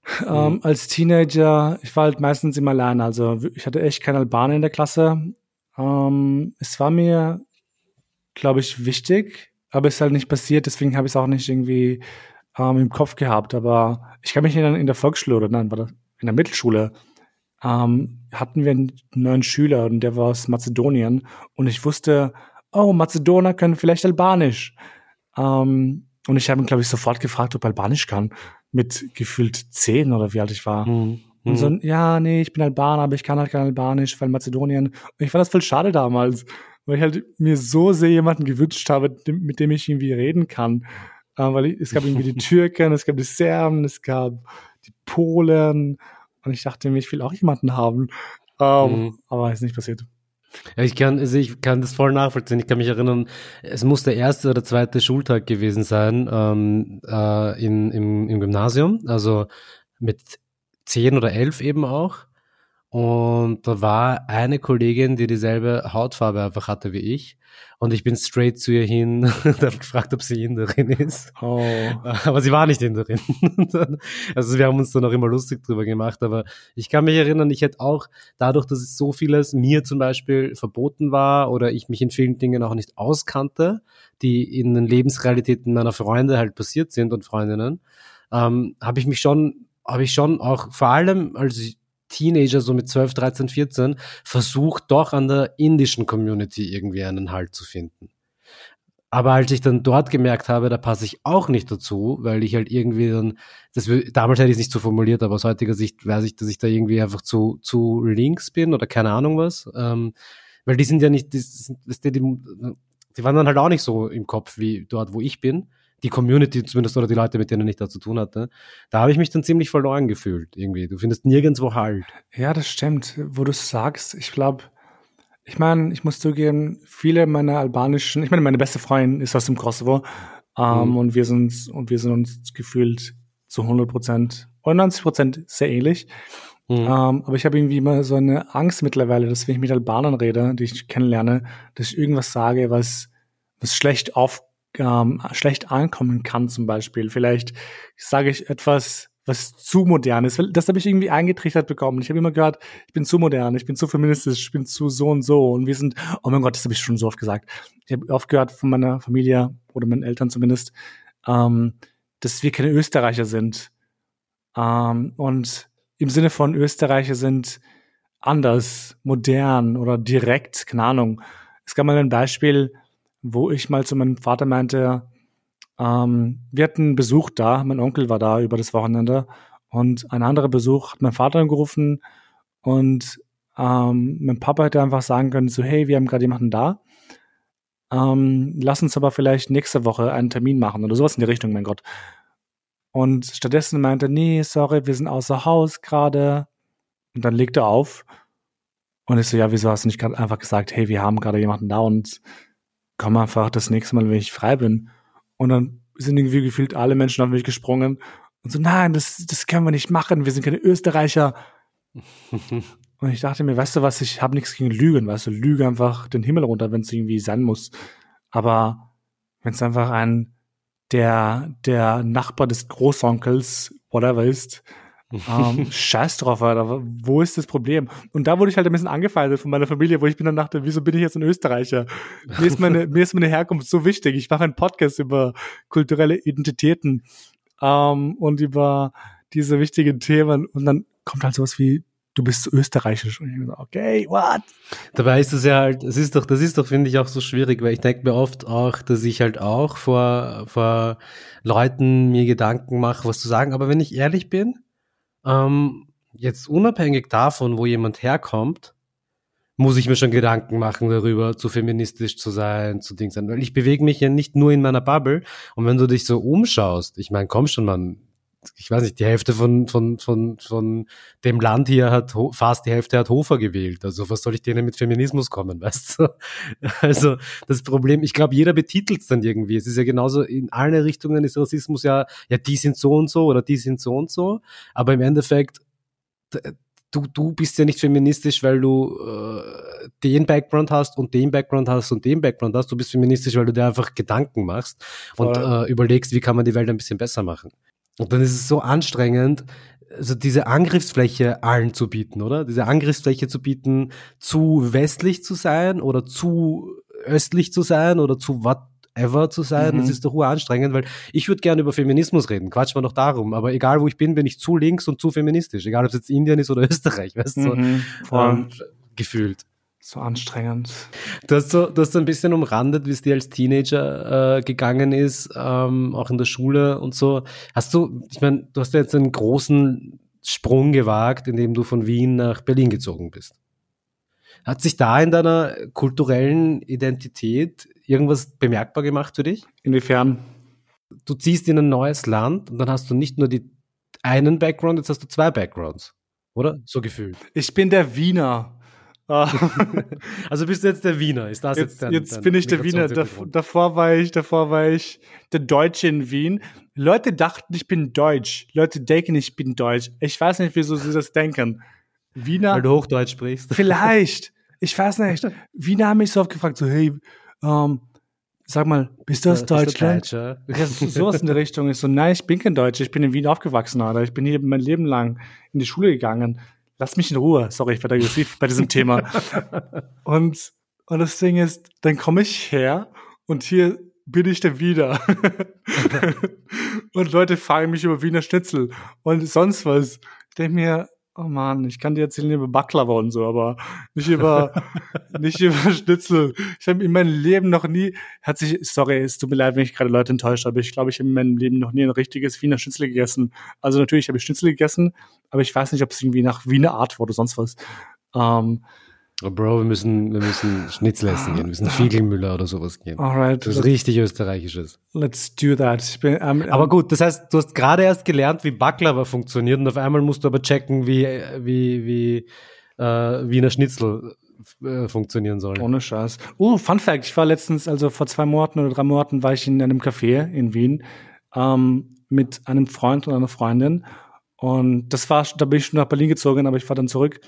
<laughs> Ähm, als Teenager, ich war halt meistens immer allein, also ich hatte echt keine Albaner in der Klasse. Ähm, es war mir, glaube ich, wichtig, aber es ist halt nicht passiert, deswegen habe ich es auch nicht irgendwie ähm, im Kopf gehabt. Aber ich kann mich erinnern, in der Volksschule oder nein, war das in der Mittelschule, ähm, hatten wir einen neuen Schüler und der war aus Mazedonien und ich wusste, oh, Mazedoner können vielleicht Albanisch. Ähm, und ich habe ihn, glaube ich, sofort gefragt, ob er Albanisch kann, mit gefühlt zehn oder wie alt ich war. Mhm. Und so, ja, nee, ich bin Albaner, aber ich kann halt kein Albanisch, weil Mazedonien. Und ich fand das voll schade damals, weil ich halt mir so sehr jemanden gewünscht habe, mit dem ich irgendwie reden kann. Äh, weil ich, es gab irgendwie die <laughs> Türken, es gab die Serben, es gab die Polen. Und ich dachte mir, ich will auch jemanden haben. Ähm, Mhm. Aber ist nicht passiert. Ich kann, also ich kann das voll nachvollziehen. Ich kann mich erinnern, es muss der erste oder zweite Schultag gewesen sein ähm, äh, in, im, im Gymnasium, also mit zehn oder elf eben auch. Und da war eine Kollegin, die dieselbe Hautfarbe einfach hatte wie ich. Und ich bin straight zu ihr hin <laughs> und habe gefragt, ob sie Inderin ist. Oh. <laughs> Aber sie war nicht Inderin. <laughs> Also wir haben uns dann auch immer lustig drüber gemacht. Aber ich kann mich erinnern, ich hätte auch dadurch, dass es so vieles mir zum Beispiel verboten war oder ich mich in vielen Dingen auch nicht auskannte, die in den Lebensrealitäten meiner Freunde halt passiert sind und Freundinnen, ähm, habe ich mich schon, habe ich schon auch vor allem als Teenager, so mit 12, 13, 14, versucht doch an der indischen Community irgendwie einen Halt zu finden. Aber als ich dann dort gemerkt habe, da passe ich auch nicht dazu, weil ich halt irgendwie dann, das, damals hätte ich es nicht so formuliert, aber aus heutiger Sicht weiß ich, dass ich da irgendwie einfach zu, zu links bin oder keine Ahnung was. Ähm, weil die sind ja nicht, die, du, die, die waren dann halt auch nicht so im Kopf wie dort, wo ich bin. Die Community zumindest oder die Leute, mit denen ich da zu tun hatte. Da habe ich mich dann ziemlich verloren gefühlt irgendwie. Du findest nirgendwo Halt. Ja, das stimmt, wo du sagst. Ich glaube, ich meine, ich muss zugeben, viele meiner albanischen, ich meine, meine beste Freundin ist aus dem Kosovo ähm, Mhm. und wir sind und wir sind uns gefühlt zu 100 Prozent oder 90 Prozent sehr ähnlich. Mhm. Ähm, aber ich habe irgendwie immer so eine Angst mittlerweile, dass wenn ich mit Albanern rede, die ich kennenlerne, dass ich irgendwas sage, was was schlecht auf ähm, schlecht ankommen kann zum Beispiel. Vielleicht sage ich etwas, was zu modern ist. Das habe ich irgendwie eingetrichtert bekommen. Ich habe immer gehört, ich bin zu modern, ich bin zu feministisch, ich bin zu so und so. Und wir sind, oh mein Gott, das habe ich schon so oft gesagt. Ich habe oft gehört von meiner Familie oder meinen Eltern zumindest, ähm, dass wir keine Österreicher sind. Ähm, und im Sinne von Österreicher sind anders, modern oder direkt, keine Ahnung. Es gab mal ein Beispiel, wo ich mal zu meinem Vater meinte, ähm, wir hatten Besuch da, mein Onkel war da über das Wochenende und ein anderer Besuch hat mein Vater angerufen und ähm, mein Papa hätte einfach sagen können, so hey, wir haben gerade jemanden da, ähm, lass uns aber vielleicht nächste Woche einen Termin machen oder sowas in die Richtung, mein Gott. Und stattdessen meinte nee, sorry, wir sind außer Haus gerade. Und dann legt er auf. Und ich so, ja, wieso hast du nicht gerade einfach gesagt, hey, wir haben gerade jemanden da und komm einfach das nächste Mal, wenn ich frei bin. Und dann sind irgendwie gefühlt alle Menschen auf mich gesprungen und so, nein, das, das können wir nicht machen, wir sind keine Österreicher. <laughs> und ich dachte mir, weißt du was, ich habe nichts gegen Lügen, weißt du, lüge einfach den Himmel runter, wenn es irgendwie sein muss. Aber wenn es einfach ein der, der Nachbar des Großonkels, whatever ist, ähm, <laughs> scheiß drauf, Alter. Wo ist das Problem? Und da wurde ich halt ein bisschen angefeindet von meiner Familie, wo ich mir dann dachte, wieso bin ich jetzt ein Österreicher? Mir ist meine, <laughs> mir ist meine Herkunft so wichtig. Ich mache einen Podcast über kulturelle Identitäten ähm, und über diese wichtigen Themen. Und dann kommt halt sowas wie, du bist so österreichisch. Und ich so, okay, what? Dabei ist es ja halt, es ist doch, das ist doch, finde ich, auch so schwierig, weil ich denke mir oft auch, dass ich halt auch vor, vor Leuten mir Gedanken mache, was zu sagen. Aber wenn ich ehrlich bin, ähm, jetzt unabhängig davon, wo jemand herkommt, muss ich mir schon Gedanken machen darüber, zu feministisch zu sein, zu Ding sein. Weil ich bewege mich ja nicht nur in meiner Bubble. Und wenn du dich so umschaust, ich meine, komm schon, man, ich weiß nicht, die Hälfte von, von, von, von dem Land hier hat, fast die Hälfte hat Hofer gewählt. Also was soll ich denen mit Feminismus kommen, <laughs> weißt du? Also das Problem, ich glaube, jeder betitelt es dann irgendwie. Es ist ja genauso, in allen Richtungen ist Rassismus ja, ja, die sind so und so oder die sind so und so. Aber im Endeffekt, du, du bist ja nicht feministisch, weil du äh, den Background hast und den Background hast und den Background hast. Du bist feministisch, weil du dir einfach Gedanken machst und äh, überlegst, wie kann man die Welt ein bisschen besser machen. Und dann ist es so anstrengend, also diese Angriffsfläche allen zu bieten, oder? Diese Angriffsfläche zu bieten, zu westlich zu sein oder zu östlich zu sein oder zu whatever zu sein. Mhm. Das ist doch anstrengend, weil ich würde gerne über Feminismus reden. Quatsch mal noch darum. Aber egal wo ich bin, bin ich zu links und zu feministisch. Egal ob es jetzt Indien ist oder <laughs> Österreich, weißt du? Mhm. So, ähm, gefühlt. So anstrengend. Du hast so, du hast so ein bisschen umrandet, wie es dir als Teenager äh, gegangen ist, ähm, auch in der Schule und so. Hast du, ich meine, du hast ja jetzt einen großen Sprung gewagt, indem du von Wien nach Berlin gezogen bist. Hat sich da in deiner kulturellen Identität irgendwas bemerkbar gemacht für dich? Inwiefern? Du ziehst in ein neues Land und dann hast du nicht nur die einen Background, jetzt hast du zwei Backgrounds, oder? So gefühlt. Ich bin der Wiener. Ah. <laughs> also bist du jetzt der Wiener? Ist das jetzt, jetzt dein, Jetzt dein bin ich der Wiener. Dav davor war ich, davor war ich der Deutsche in Wien. Leute dachten, ich bin Deutsch. Leute denken, ich bin Deutsch. Ich weiß nicht, wieso sie das denken. Wiener. Weil du Hochdeutsch sprichst. Vielleicht. Ich weiß nicht. <laughs> Wiener haben mich so oft gefragt, so, hey, ähm, sag mal, bist du aus ja, Deutschland? Du ja, sowas in der Richtung. Ich so, nein, ich bin kein Deutscher. Ich bin in Wien aufgewachsen, oder? Ich bin hier mein Leben lang in die Schule gegangen lass mich in Ruhe. Sorry, ich werde aggressiv bei diesem Thema. <laughs> Und, und das Ding ist, dann komme ich her und hier bin ich dann wieder. <laughs> und Leute fragen mich über Wiener Schnitzel und sonst was. Ich denke mir, oh man, ich kann dir erzählen über Baklava und so, aber nicht über, <laughs> nicht über Schnitzel. Ich habe in meinem Leben noch nie, hat sich, sorry, es tut mir leid, wenn ich gerade Leute enttäuscht habe, ich glaube, ich habe in meinem Leben noch nie ein richtiges Wiener Schnitzel gegessen. Also natürlich habe ich Schnitzel gegessen, aber ich weiß nicht, ob es irgendwie nach Wiener Art war oder sonst was. Ähm, Bro, wir müssen, wir müssen Schnitzel essen gehen. Wir müssen Fiegelmüller oder sowas gehen. Alright. Das ist richtig österreichisches. Let's do that. Bin, um, um, Aber gut, das heißt, du hast gerade erst gelernt, wie Baklava funktioniert und auf einmal musst du aber checken, wie, wie, wie äh, Wiener Schnitzel äh, funktionieren soll. Ohne Scheiß. Uh, Fun Fact, ich war letztens, also vor zwei Monaten oder drei Monaten war ich in einem Café in Wien ähm, mit einem Freund und einer Freundin. Und das war, da bin ich schon nach Berlin gezogen, aber ich war dann zurück.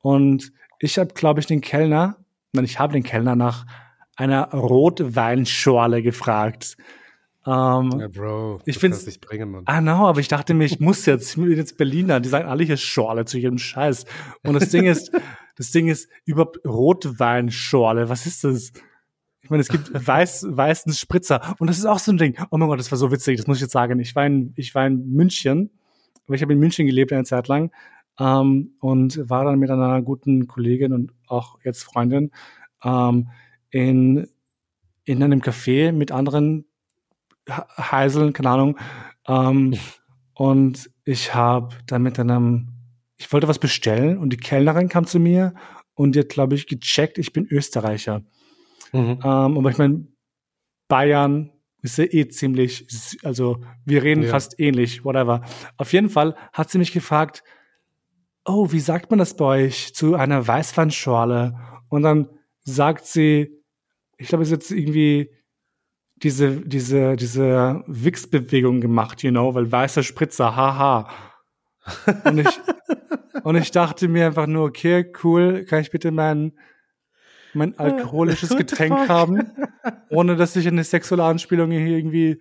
Und ich habe, glaube ich, den Kellner, nein, ich habe den Kellner nach einer Rotweinschorle gefragt. Ähm, ja, Bro, ich finde es bringen, Mann. Ah, no, aber ich dachte mir, ich muss jetzt, ich bin jetzt Berliner, die sagen alle hier Schorle zu jedem Scheiß. Und das Ding ist, <laughs> das Ding ist überhaupt Rotweinschorle. Was ist das? Ich meine, es gibt <laughs> weiß, weißen Spritzer. Und das ist auch so ein Ding. Oh mein Gott, das war so witzig, das muss ich jetzt sagen. Ich war in, ich war in München, aber ich habe in München gelebt eine Zeit lang ähm, und war dann mit einer guten Kollegin und auch jetzt Freundin ähm, in, in einem Café mit anderen Heiseln, keine Ahnung. Ähm, <laughs> und ich habe dann mit einem, ich wollte was bestellen und die Kellnerin kam zu mir und die hat, glaube ich, gecheckt, ich bin Österreicher. Mhm. Ähm, aber ich meine, Bayern ist ja eh ziemlich, also wir reden ja. fast ähnlich, whatever. Auf jeden Fall hat sie mich gefragt, oh, wie sagt man das bei euch zu einer Weißweinschorle? Und dann sagt sie, ich glaube, es ist jetzt irgendwie diese, diese, diese Wix-Bewegung gemacht, you know, weil weißer Spritzer, haha. Und ich, <laughs> und ich dachte mir einfach nur, okay, cool, kann ich bitte mein, mein alkoholisches Getränk haben, ohne dass ich eine sexuelle Anspielung hier irgendwie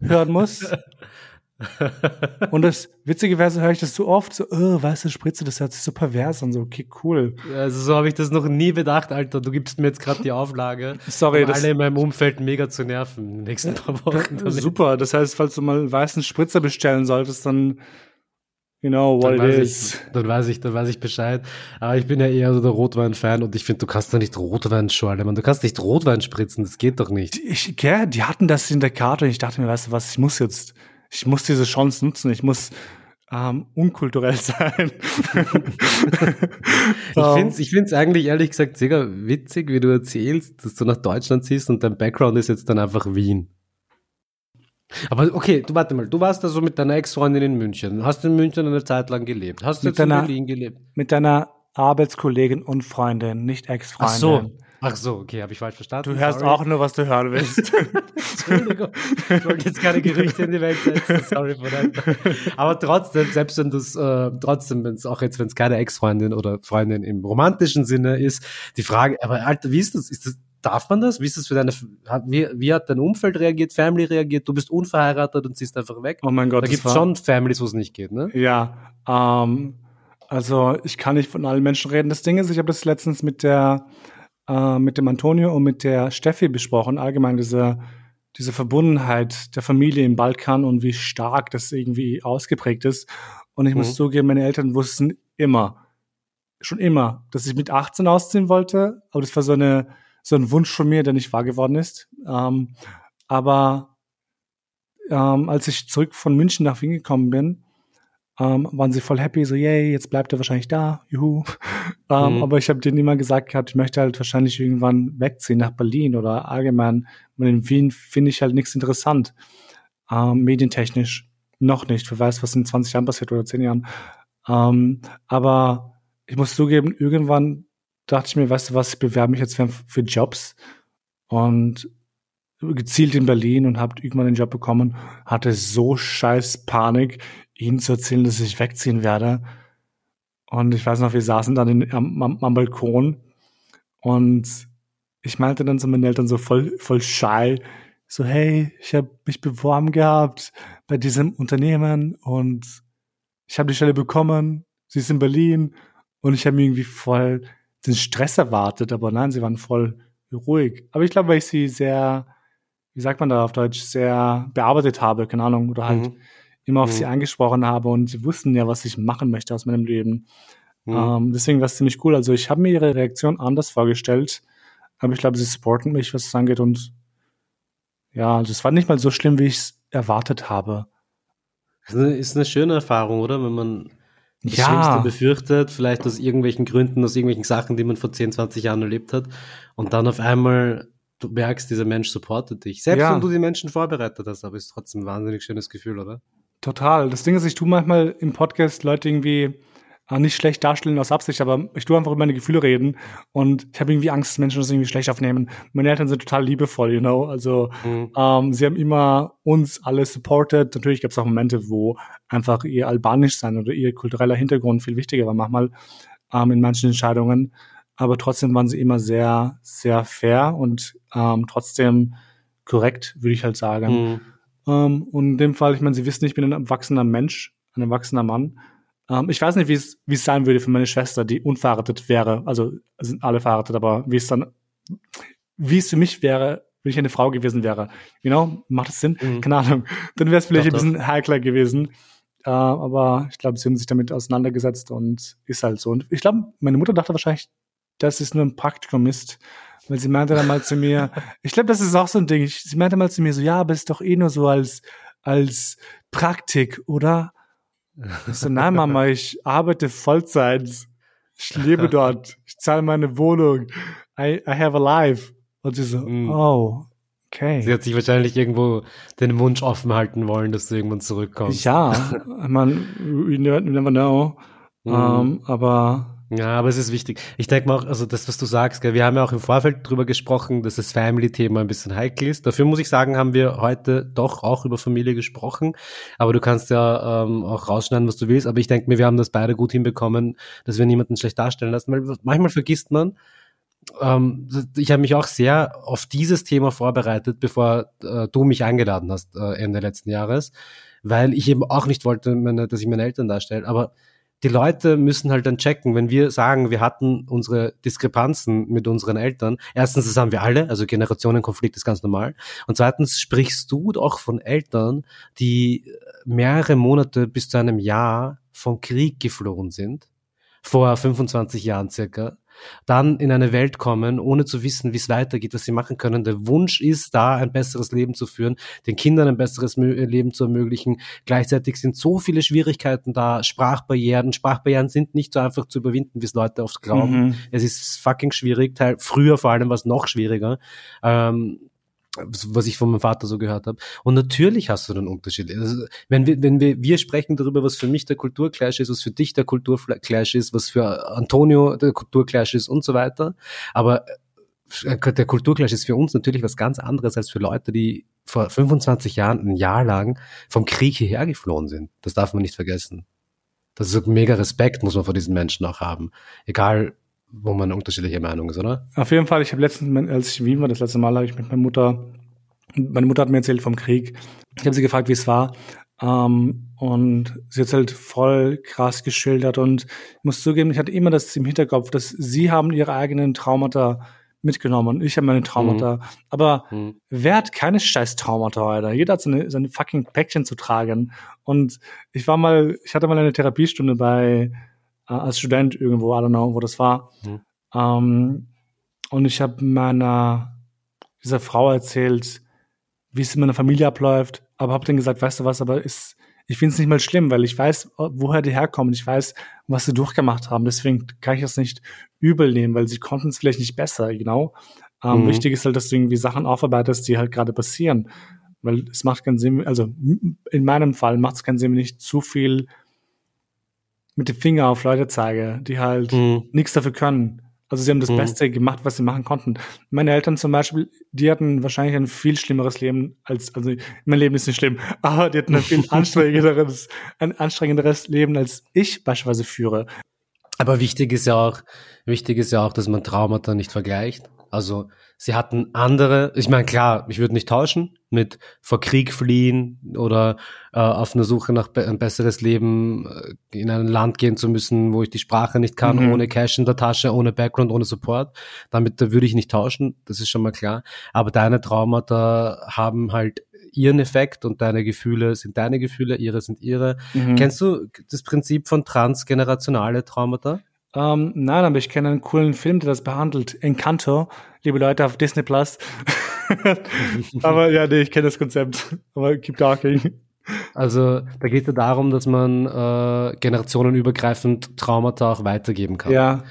hören muss. <laughs> Und das witzigerweise höre ich das so oft, so, oh, weiße Spritze, das hört sich so pervers an, so, okay, cool. Also so habe ich das noch nie bedacht, Alter. Du gibst mir jetzt gerade die Auflage, Sorry, um das- alle in meinem Umfeld mega zu nerven in den nächsten paar Wochen. <laughs> Ja, super, das heißt, falls du mal einen weißen Spritzer bestellen solltest, dann, you know what Dann it is. ich, dann, weiß ich, dann weiß ich Bescheid. Aber ich bin ja eher so der Rotwein-Fan und ich finde, du kannst doch nicht Rotwein schorlen, man. Du kannst nicht Rotwein spritzen, das geht doch nicht. Ich, gell, die hatten das in der Karte und ich dachte mir, weißt du was, ich muss jetzt, ich muss diese Chance nutzen, ich muss ähm, unkulturell <laughs> sein. Ich finde es ich find's eigentlich ehrlich gesagt sehr witzig, wie du erzählst, dass du nach Deutschland ziehst und dein Background ist jetzt dann einfach Wien. Aber okay, du warte mal, du warst also mit deiner Ex-Freundin in München, hast in München eine Zeit lang gelebt, hast du Mit jetzt in Berlin gelebt. Mit deiner Arbeitskollegin und Freundin, nicht Ach Ex-Freundin. so, ach so, okay, habe ich falsch verstanden. Du hörst Sorry. auch nur, was du hören willst. <laughs> Entschuldigung, ich wollte jetzt keine Gerüchte in die Welt setzen, sorry for that. Aber trotzdem, selbst wenn das, äh, trotzdem, wenn es auch jetzt, wenn es keine Ex-Freundin oder Freundin im romantischen Sinne ist, die Frage, aber Alter, wie ist das? Ist das, darf man das? Wie ist das für deine, hat, wie, wie hat dein Umfeld reagiert, Family reagiert? Du bist unverheiratet und ziehst einfach weg. Oh mein Gott, da gibt es schon Families, wo es nicht geht, ne? Ja, ähm, also ich kann nicht von allen Menschen reden. Das Ding ist, ich habe das letztens mit der, äh, mit dem Antonio und mit der Steffi besprochen, allgemein diese, diese Verbundenheit der Familie im Balkan und wie stark das irgendwie ausgeprägt ist. Und ich Mhm. muss zugeben, meine Eltern wussten immer, schon immer, dass ich mit 18 ausziehen wollte, aber das war so eine, so ein Wunsch von mir, der nicht wahr geworden ist. Ähm, aber ähm, als ich zurück von München nach Wien gekommen bin, ähm, waren sie voll happy, so, yay, jetzt bleibt er wahrscheinlich da, juhu. <laughs> ähm, Mhm. Aber ich habe denen immer gesagt gehabt, ich möchte halt wahrscheinlich irgendwann wegziehen nach Berlin oder allgemein. Und in Wien finde ich halt nichts interessant. Ähm, medientechnisch noch nicht. Wer weiß, was in 20 Jahren passiert oder 10 Jahren. Ähm, aber ich muss zugeben, irgendwann dachte ich mir, weißt du was, ich bewerbe mich jetzt für, für Jobs und gezielt in Berlin und habe irgendwann den Job bekommen, hatte so scheiß Panik, ihnen zu erzählen, dass ich wegziehen werde. Und ich weiß noch, wir saßen dann in, am, am, am Balkon und ich meinte dann zu meinen Eltern so voll, voll shy, so, hey, ich habe mich beworben gehabt bei diesem Unternehmen und ich habe die Stelle bekommen, sie ist in Berlin und ich habe irgendwie voll den Stress erwartet, aber nein, sie waren voll ruhig. Aber ich glaube, weil ich sie sehr, wie sagt man da auf Deutsch, sehr bearbeitet habe, keine Ahnung, oder halt Mhm. immer auf Mhm. sie angesprochen habe und sie wussten ja, was ich machen möchte aus meinem Leben. Mhm. Ähm, deswegen war es ziemlich cool. Also ich habe mir ihre Reaktion anders vorgestellt, aber ich glaube, sie supporten mich, was es angeht und ja, also es war nicht mal so schlimm, wie ich es erwartet habe. Ist eine, ist eine schöne Erfahrung, oder? Wenn man das Ja. Schlimmste befürchtet, vielleicht aus irgendwelchen Gründen, aus irgendwelchen Sachen, die man vor 10, 20 Jahren erlebt hat. Und dann auf einmal, du merkst, dieser Mensch supportet dich. Selbst Ja. wenn du die Menschen vorbereitet hast, aber ist trotzdem ein wahnsinnig schönes Gefühl, oder? Total. Das Ding ist, ich tue manchmal im Podcast Leute irgendwie äh, nicht schlecht darstellen aus Absicht, aber ich tue einfach über meine Gefühle reden und ich habe irgendwie Angst, dass Menschen das irgendwie schlecht aufnehmen. Meine Eltern sind total liebevoll, you know. Also Mhm. ähm, sie haben immer uns alle supported. Natürlich gab es auch Momente, wo einfach ihr Albanisch sein oder ihr kultureller Hintergrund viel wichtiger war manchmal ähm, in manchen Entscheidungen. Aber trotzdem waren sie immer sehr, sehr fair und ähm, trotzdem korrekt, würde ich halt sagen. Mhm. Ähm, und in dem Fall, ich meine, Sie wissen, ich bin ein erwachsener Mensch, ein erwachsener Mann. Ähm, ich weiß nicht, wie es wie es sein würde für meine Schwester, die unverheiratet wäre. Also sind alle verheiratet, aber wie es dann, wie es für mich wäre, wenn ich eine Frau gewesen wäre. You know, macht das Sinn? Mhm. Keine Ahnung. Dann wäre es vielleicht Doch, ein bisschen heikler gewesen. Äh, aber ich glaube, sie haben sich damit auseinandergesetzt und ist halt so. Und ich glaube, meine Mutter dachte wahrscheinlich, dass es nur ein Praktikum ist, weil sie meinte dann mal zu mir, ich glaube, das ist auch so ein Ding. Ich, sie meinte mal zu mir so, ja, aber ist doch eh nur so als, als Praktik, oder? Ich so, nein, Mama, ich arbeite Vollzeit. Ich lebe <laughs> dort. Ich zahle meine Wohnung. I, I have a life. Und sie so, Mhm. oh, okay. Sie hat sich wahrscheinlich irgendwo den Wunsch offen halten wollen, dass du irgendwann zurückkommst. Ja, <laughs> meine, we never, we never know. Mhm. Ähm, aber Ja, aber es ist wichtig. Ich denke mal auch, also das, was du sagst, gell, wir haben ja auch im Vorfeld drüber gesprochen, dass das Family-Thema ein bisschen heikel ist. Dafür muss ich sagen, haben wir heute doch auch über Familie gesprochen. Aber du kannst ja ähm, auch rausschneiden, was du willst. Aber ich denke mir, wir haben das beide gut hinbekommen, dass wir niemanden schlecht darstellen lassen. Weil manchmal vergisst man, ähm, ich habe mich auch sehr auf dieses Thema vorbereitet, bevor äh, du mich eingeladen hast äh, Ende letzten Jahres, weil ich eben auch nicht wollte, meine, dass ich meine Eltern darstelle. Aber die Leute müssen halt dann checken, wenn wir sagen, wir hatten unsere Diskrepanzen mit unseren Eltern. Erstens, das haben wir alle, also Generationenkonflikt ist ganz normal. Und zweitens sprichst du auch von Eltern, die mehrere Monate bis zu einem Jahr vom Krieg geflohen sind, vor 25 Jahren circa, dann in eine Welt kommen, ohne zu wissen, wie es weitergeht, was sie machen können. Der Wunsch ist da, ein besseres Leben zu führen, den Kindern ein besseres äh, Leben zu ermöglichen. Gleichzeitig sind so viele Schwierigkeiten da, Sprachbarrieren. Sprachbarrieren sind nicht so einfach zu überwinden, wie es Leute oft glauben. Mhm. Es ist fucking schwierig. Teil, früher vor allem war es noch schwieriger. Ähm, was ich von meinem Vater so gehört habe. Und natürlich hast du dann Unterschiede. Also, wenn wir, wenn wir, wir sprechen darüber, was für mich der Kulturclash ist, was für dich der Kulturclash ist, was für Antonio der Kulturclash ist und so weiter. Aber äh, der Kulturclash ist für uns natürlich was ganz anderes als für Leute, die vor 25 Jahren ein Jahr lang vom Krieg hierher geflohen sind. Das darf man nicht vergessen. Das ist mega Respekt, muss man vor diesen Menschen auch haben. Egal, wo man unterschiedliche Meinung ist, oder? Auf jeden Fall. Ich habe letztens, als ich in Wien war, das letzte Mal habe ich mit meiner Mutter, meine Mutter hat mir erzählt vom Krieg. Ich habe sie gefragt, wie es war. Ähm, und sie hat halt voll krass geschildert und ich muss zugeben, ich hatte immer das im Hinterkopf, dass sie haben ihre eigenen Traumata mitgenommen und ich habe meine Traumata. Mhm. Aber mhm. wer hat keine scheiß Traumata, Alter? Jeder hat seine, seine fucking Päckchen zu tragen. Und ich war mal, ich hatte mal eine Therapiestunde bei äh, als Student irgendwo, I don't know, wo das war. Mhm. Ähm, und ich habe meiner dieser Frau erzählt, wie es in meiner Familie abläuft, aber habe dann gesagt, weißt du was, aber ist, ich finde es nicht mal schlimm, weil ich weiß, woher die herkommen, ich weiß, was sie durchgemacht haben. Deswegen kann ich das nicht übel nehmen, weil sie konnten es vielleicht nicht besser, genau. Ähm, mhm. Wichtig ist halt, dass du irgendwie Sachen aufarbeitest, die halt gerade passieren. Weil es macht keinen Sinn, also in meinem Fall macht es keinen Sinn, wenn ich zu viel mit dem Finger auf Leute zeige, die halt mhm. nichts dafür können. Also sie haben das mhm. Beste gemacht, was sie machen konnten. Meine Eltern zum Beispiel, die hatten wahrscheinlich ein viel schlimmeres Leben als, also mein Leben ist nicht schlimm, <laughs> aber die hatten ein viel anstrengenderes, ein anstrengenderes Leben als ich beispielsweise führe. Aber wichtig ist ja auch, wichtig ist ja auch, dass man Traumata nicht vergleicht. Also sie hatten andere, ich meine, klar, ich würde nicht tauschen mit vor Krieg fliehen oder äh, auf einer Suche nach be ein besseres Leben äh, in ein Land gehen zu müssen, wo ich die Sprache nicht kann, mhm. ohne Cash in der Tasche, ohne Background, ohne Support. Damit da würde ich nicht tauschen, das ist schon mal klar. Aber deine Traumata haben halt ihren Effekt und deine Gefühle sind deine Gefühle, ihre sind ihre. Mhm. Kennst du das Prinzip von transgenerationale Traumata? Ähm, nein, aber ich kenne einen coolen Film, der das behandelt. Encanto, liebe Leute auf Disney Plus. <laughs> aber ja, nee, ich kenne das Konzept. Aber keep talking. Also da geht es darum, dass man äh, generationenübergreifend Traumata auch weitergeben kann. Ja.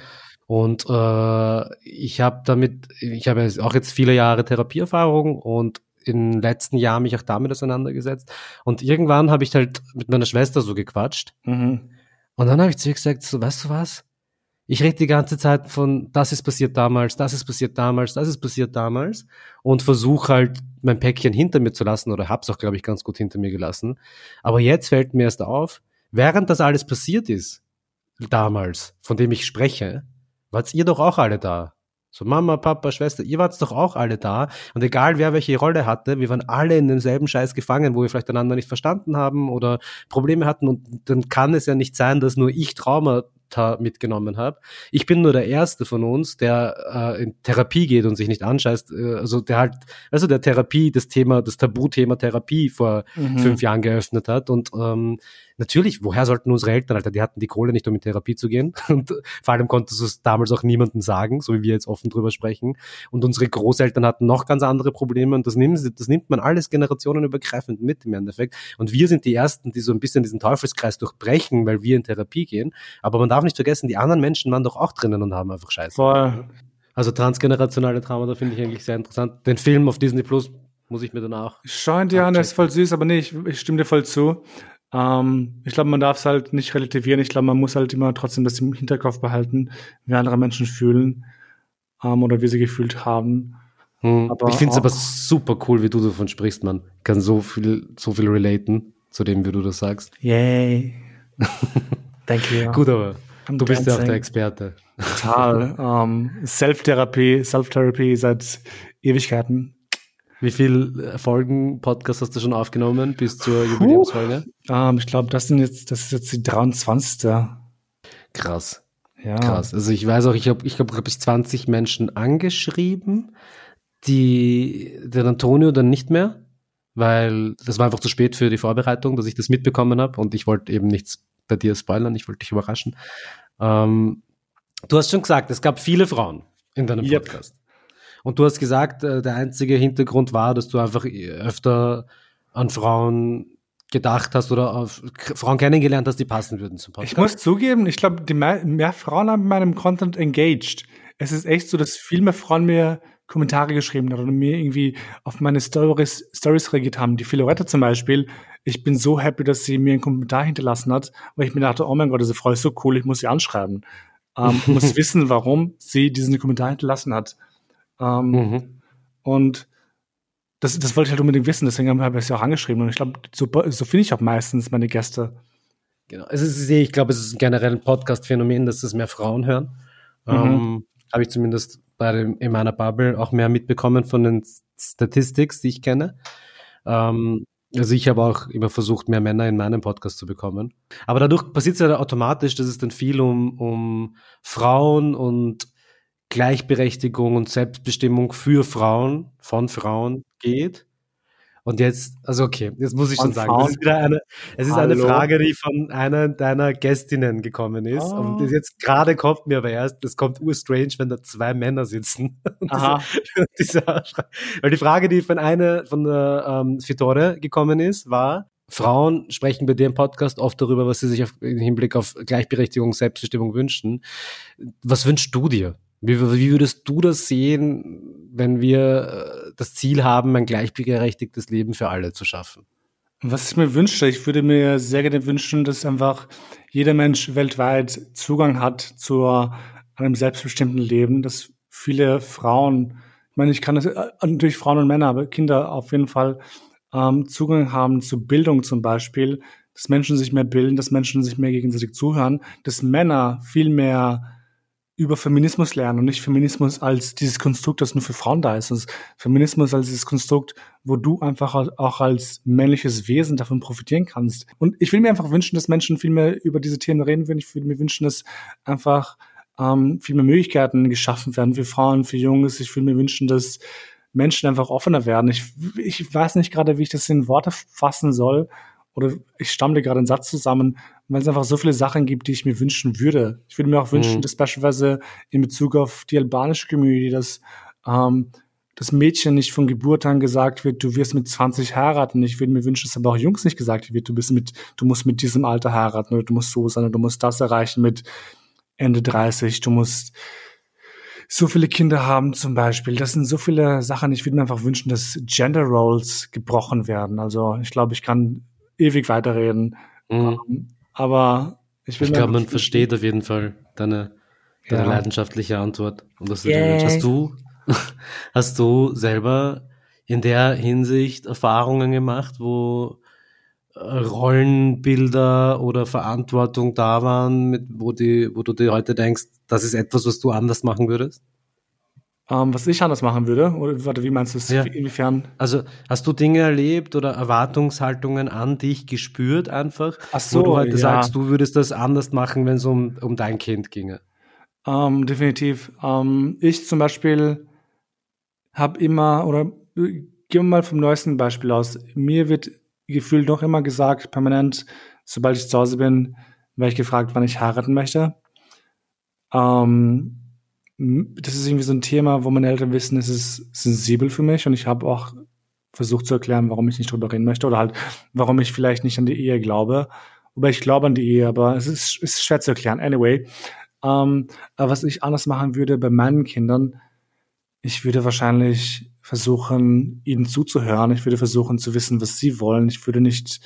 Und äh, ich habe damit, ich habe auch jetzt viele Jahre Therapieerfahrung und in den letzten Jahren mich auch damit auseinandergesetzt. Und irgendwann habe ich halt mit meiner Schwester so gequatscht. Mhm. Und dann habe ich zu ihr gesagt, so, weißt du was? Ich rede die ganze Zeit von, das ist passiert damals, das ist passiert damals, das ist passiert damals und versuche halt mein Päckchen hinter mir zu lassen oder hab's auch, glaube ich, ganz gut hinter mir gelassen. Aber jetzt fällt mir erst auf, während das alles passiert ist, damals, von dem ich spreche, wart ihr doch auch alle da. So Mama, Papa, Schwester, ihr wart doch auch alle da. Und egal wer welche Rolle hatte, wir waren alle in demselben Scheiß gefangen, wo wir vielleicht einander nicht verstanden haben oder Probleme hatten. Und dann kann es ja nicht sein, dass nur ich Trauma mitgenommen habe. Ich bin nur der Erste von uns, der äh, in Therapie geht und sich nicht anscheißt. Äh, also der halt, also der Therapie, das Thema, das Tabuthema Therapie vor mhm. fünf Jahren geöffnet hat. Und ähm, natürlich, woher sollten unsere Eltern, Alter, die hatten die Kohle nicht, um in Therapie zu gehen. <laughs> Und vor allem konntest du es damals auch niemandem sagen, so wie wir jetzt offen drüber sprechen. Und unsere Großeltern hatten noch ganz andere Probleme und das nimmt, das nimmt man alles generationenübergreifend mit im Endeffekt. Und wir sind die Ersten, die so ein bisschen diesen Teufelskreis durchbrechen, weil wir in Therapie gehen. Aber man darf nicht vergessen, die anderen Menschen waren doch auch drinnen und haben einfach Scheiße. Voll. Also transgenerationale Trauma, da finde ich eigentlich sehr interessant. Den Film auf Disney Plus muss ich mir danach. Scheint ja, der ist voll süß, aber nee, ich, ich stimme dir voll zu. Ähm, ich glaube, man darf es halt nicht relativieren. Ich glaube, man muss halt immer trotzdem das im Hinterkopf behalten, wie andere Menschen fühlen ähm, oder wie sie gefühlt haben. Hm. Ich finde es aber super cool, wie du davon sprichst, man. Kann so viel, so viel relaten zu dem, wie du das sagst. Yay. <laughs> Thank you. Gut, aber I'm du bist ja auch der Experte. Total. um, ähm, Self-Therapie, Self-Therapie seit Ewigkeiten. Wie viele Folgen Podcast hast du schon aufgenommen bis zur Jubiläumsfolge? Um, ähm, ich glaube, das sind jetzt, das ist jetzt die 23. Krass. Ja. Krass. Also ich weiß auch, ich habe, ich glaube, ich 20 Menschen angeschrieben, die, den Antonio dann nicht mehr, weil das war einfach zu spät für die Vorbereitung, dass ich das mitbekommen habe und ich wollte eben nichts bei dir spoilern, ich wollte dich überraschen. Ähm, du hast schon gesagt, es gab viele Frauen in deinem yep. Podcast. Und du hast gesagt, äh, der einzige Hintergrund war, dass du einfach öfter an Frauen gedacht hast oder auf Frauen kennengelernt hast, die passen würden zum Podcast. Ich muss zugeben, ich glaube, mehr, mehr Frauen haben mit meinem Content engaged. Es ist echt so, dass viel mehr Frauen mir Kommentare geschrieben haben oder mir irgendwie auf meine Stories, Stories reagiert haben. Die Filoretta zum Beispiel, ich bin so happy, dass sie mir einen Kommentar hinterlassen hat, weil ich mir dachte, oh mein Gott, diese Frau ist so cool, ich muss sie anschreiben. Ähm, muss <laughs> wissen, warum sie diesen Kommentar hinterlassen hat. Ähm, mhm. Und das, das wollte ich halt unbedingt wissen, deswegen habe ich es ja auch angeschrieben. Und ich glaube, so, so finde ich auch meistens meine Gäste. Genau. Es ist, ich glaube, es ist generell ein Podcast-Phänomen, dass es mehr Frauen hören. Mhm. Ähm, habe ich zumindest bei dem, in meiner Bubble auch mehr mitbekommen von den Statistics, die ich kenne. Ähm, also ich habe auch immer versucht, mehr Männer in meinem Podcast zu bekommen. Aber dadurch passiert es ja automatisch, dass es dann viel um, um Frauen und Gleichberechtigung und Selbstbestimmung für Frauen, von Frauen geht. Und jetzt, also okay, jetzt muss ich schon sagen, das ist wieder eine, es ist Hallo. eine Frage, die von einer deiner Gästinnen gekommen ist. Oh. Und jetzt gerade kommt mir aber erst, es kommt urstrange, wenn da zwei Männer sitzen. <laughs> Aha. <laughs> diese, weil die Frage, die von einer, von der ähm, Fitore gekommen ist, war, Frauen sprechen bei dir im Podcast oft darüber, was sie sich auf, im Hinblick auf Gleichberechtigung, Selbstbestimmung wünschen. Was wünschst du dir? Wie, wie würdest du das sehen, wenn wir äh, das Ziel haben, ein gleichberechtigtes Leben für alle zu schaffen? Was ich mir wünsche, ich würde mir sehr gerne wünschen, dass einfach jeder Mensch weltweit Zugang hat zu einem selbstbestimmten Leben, dass viele Frauen, ich meine, ich kann das äh, natürlich Frauen und Männer, aber Kinder auf jeden Fall ähm, Zugang haben zu Bildung zum Beispiel, dass Menschen sich mehr bilden, dass Menschen sich mehr gegenseitig zuhören, dass Männer viel mehr über Feminismus lernen und nicht Feminismus als dieses Konstrukt, das nur für Frauen da ist. Also Feminismus als dieses Konstrukt, wo du einfach auch als männliches Wesen davon profitieren kannst. Und ich will mir einfach wünschen, dass Menschen viel mehr über diese Themen reden würden. Ich würde mir wünschen, dass einfach ähm, viel mehr Möglichkeiten geschaffen werden für Frauen, für Jungs. Ich würde mir wünschen, dass Menschen einfach offener werden. Ich, ich weiß nicht gerade, wie ich das in Worte fassen soll. Oder ich stammle gerade einen Satz zusammen, weil es einfach so viele Sachen gibt, die ich mir wünschen würde. Ich würde mir auch wünschen, mhm. dass beispielsweise in Bezug auf die albanische Community, dass ähm, das Mädchen nicht von Geburt an gesagt wird, du wirst mit 20 heiraten. Ich würde mir wünschen, dass aber auch Jungs nicht gesagt wird, du bist mit, du musst mit diesem Alter heiraten oder du musst so sein oder du musst das erreichen mit Ende 30, du musst so viele Kinder haben zum Beispiel. Das sind so viele Sachen. Ich würde mir einfach wünschen, dass Gender Roles gebrochen werden. Also ich glaube, ich kann ewig weiterreden. Mhm. Aber ich will. Ich glaube, man versteht auf jeden Fall deine, deine ja. leidenschaftliche Antwort. Und das yeah. Hast du, <laughs> hast du selber in der Hinsicht Erfahrungen gemacht, wo Rollenbilder oder Verantwortung da waren, mit, wo, die, wo du dir heute denkst, das ist etwas, was du anders machen würdest? Ähm, was ich anders machen würde? Oder warte, wie meinst du es? Ja. Inwiefern? Also hast du Dinge erlebt oder Erwartungshaltungen an dich gespürt einfach, Ach so, wo du heute ja. sagst, du würdest das anders machen, wenn es um, um dein Kind ginge? Ähm, definitiv. Ähm, ich zum Beispiel habe immer, oder gehen wir mal vom neuesten Beispiel aus. Mir wird gefühlt noch immer gesagt, permanent, sobald ich zu Hause bin, werde ich gefragt, wann ich heiraten möchte. Ähm, das ist irgendwie so ein Thema, wo meine Eltern wissen, es ist sensibel für mich und ich habe auch versucht zu erklären, warum ich nicht drüber reden möchte oder halt, warum ich vielleicht nicht an die Ehe glaube. Wobei ich glaube an die Ehe, aber es ist, ist schwer zu erklären. Anyway, ähm, aber was ich anders machen würde bei meinen Kindern, ich würde wahrscheinlich versuchen, ihnen zuzuhören. Ich würde versuchen zu wissen, was sie wollen. Ich würde nicht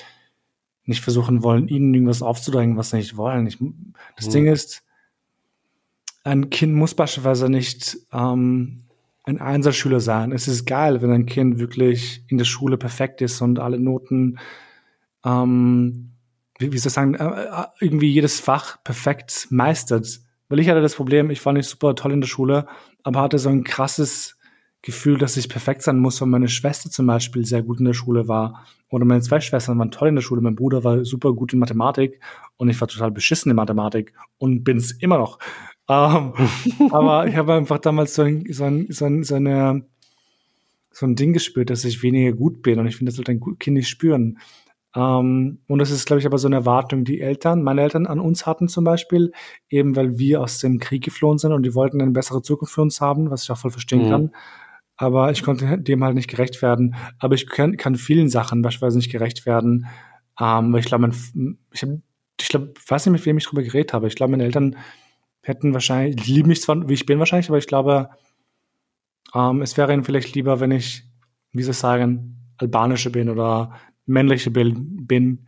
nicht versuchen wollen, ihnen irgendwas aufzudrängen, was sie nicht wollen. Ich, das mhm. Ding ist, ein Kind muss beispielsweise nicht ähm, ein Einserschüler sein. Es ist geil, wenn ein Kind wirklich in der Schule perfekt ist und alle Noten, ähm, wie, wie soll ich sagen, äh, äh, irgendwie jedes Fach perfekt meistert. Weil ich hatte das Problem, ich war nicht super toll in der Schule, aber hatte so ein krasses Gefühl, dass ich perfekt sein muss, weil meine Schwester zum Beispiel sehr gut in der Schule war. Oder meine zwei Schwestern waren toll in der Schule. Mein Bruder war super gut in Mathematik und ich war total beschissen in Mathematik und bin es immer noch. Um, ähm, aber ich habe einfach damals so ein, so, ein, so, ein, so, eine, so ein Ding gespürt, dass ich weniger gut bin und ich finde, das sollte ein Kind nicht spüren. Um, ähm, und das ist, glaube ich, aber so eine Erwartung, die Eltern, meine Eltern an uns hatten zum Beispiel, eben weil wir aus dem Krieg geflohen sind und die wollten eine bessere Zukunft für uns haben, was ich auch voll verstehen mhm. kann. Aber ich konnte dem halt nicht gerecht werden. Aber ich kann, kann vielen Sachen beispielsweise nicht gerecht werden. Um, ähm, weil ich glaube, ich, hab, ich glaube, weiß nicht, mit wem ich drüber geredet habe. Ich glaube, meine Eltern hätten wahrscheinlich, die lieben mich zwar, wie ich bin wahrscheinlich, aber ich glaube, ähm, es wäre ihnen vielleicht lieber, wenn ich, wie soll ich sagen, albanische bin oder männliche bin.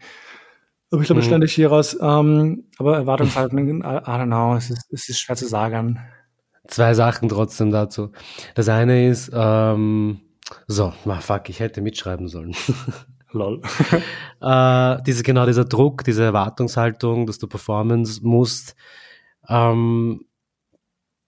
Aber ich glaube, mhm. ständig hieraus. Ähm, aber Erwartungshaltung, I, I don't know, es ist, es ist schwer zu sagen. Zwei Sachen trotzdem dazu. Das eine ist, ähm, so, na fuck, ich hätte mitschreiben sollen. <laughs> Lol. äh, diese, genau dieser Druck, diese Erwartungshaltung, dass du Performance musst, ähm,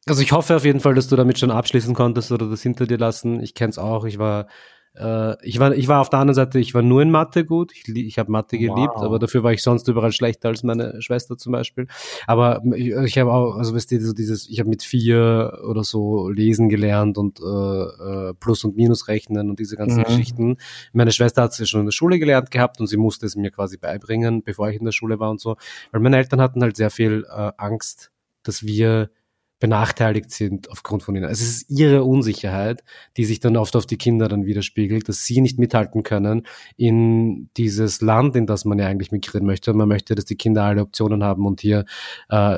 also ich hoffe auf jeden Fall, dass du damit schon abschließen konntest oder das hinter dir lassen. Ich kenne es auch. Ich war, äh, ich war, ich war auf der anderen Seite. Ich war nur in Mathe gut. Ich, ich habe Mathe geliebt, wow. aber dafür war ich sonst überall schlechter als meine Schwester zum Beispiel. Aber ich, ich habe auch, also weißt du, so dieses, ich habe mit vier oder so lesen gelernt und äh, äh, Plus und Minus rechnen und diese ganzen mhm. Geschichten. Meine Schwester hat es ja schon in der Schule gelernt gehabt und sie musste es mir quasi beibringen, bevor ich in der Schule war und so. Weil meine Eltern hatten halt sehr viel äh, Angst dass wir benachteiligt sind aufgrund von ihnen. Also es ist ihre Unsicherheit, die sich dann oft auf die Kinder dann widerspiegelt, dass sie nicht mithalten können in dieses Land, in das man ja eigentlich migrieren möchte. man möchte, dass die Kinder alle Optionen haben und hier äh,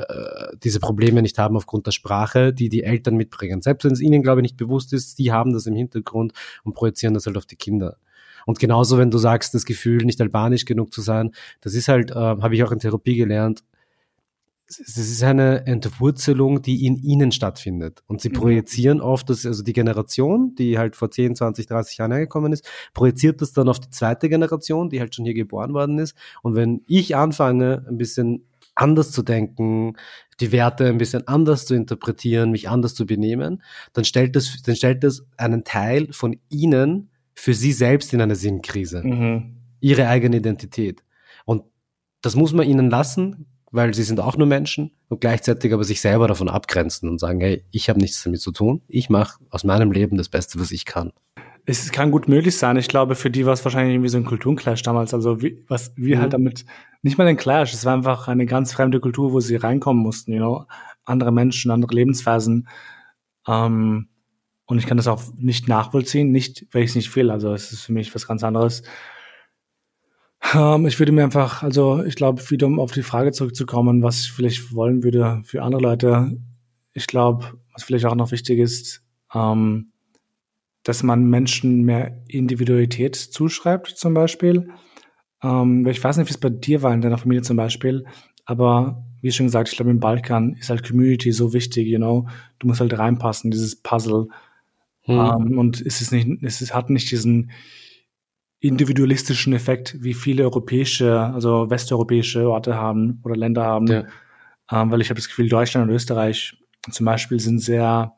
diese Probleme nicht haben aufgrund der Sprache, die die Eltern mitbringen. Selbst wenn es ihnen, glaube ich, nicht bewusst ist, die haben das im Hintergrund und projizieren das halt auf die Kinder. Und genauso, wenn du sagst, das Gefühl, nicht albanisch genug zu sein, das ist halt, äh, habe ich auch in Therapie gelernt, es ist eine Entwurzelung, die in ihnen stattfindet. Und sie mhm. projizieren oft, dass, also die Generation, die halt vor 10, 20, 30 Jahren hergekommen ist, projiziert das dann auf die zweite Generation, die halt schon hier geboren worden ist. Und wenn ich anfange, ein bisschen anders zu denken, die Werte ein bisschen anders zu interpretieren, mich anders zu benehmen, dann stellt das, dann stellt das einen Teil von ihnen für sie selbst in eine Sinnkrise. Mhm. Ihre eigene Identität. Und das muss man ihnen lassen, weil sie sind auch nur Menschen und gleichzeitig aber sich selber davon abgrenzen und sagen, hey, ich habe nichts damit zu tun, ich mache aus meinem Leben das Beste, was ich kann. Es kann gut möglich sein. Ich glaube, für die war es wahrscheinlich irgendwie so ein Kulturenclash damals. Also wie, was wir mhm. halt damit, nicht mal ein Clash, es war einfach eine ganz fremde Kultur, wo sie reinkommen mussten, you know, andere Menschen, andere Lebensphasen. Ähm, und ich kann das auch nicht nachvollziehen, nicht, weil ich es nicht will. Also es ist für mich was ganz anderes. Ähm, ich würde mir einfach, also ich glaube, wieder um auf die Frage zurückzukommen, was ich vielleicht wollen würde für andere Leute. Ich glaube, was vielleicht auch noch wichtig ist, ähm, dass man Menschen mehr Individualität zuschreibt, zum Beispiel. Ähm, ich weiß nicht, wie es bei dir war in deiner Familie zum Beispiel, aber wie schon gesagt, ich glaube, im Balkan ist halt Community so wichtig, you know. Du musst halt reinpassen, dieses Puzzle. Hm. Um, und es ist nicht, es ist, hat nicht diesen individualistischen Effekt, wie viele europäische, also westeuropäische Orte haben oder Länder haben. Ja. Ähm, weil ich habe das Gefühl, Deutschland und Österreich zum Beispiel sind sehr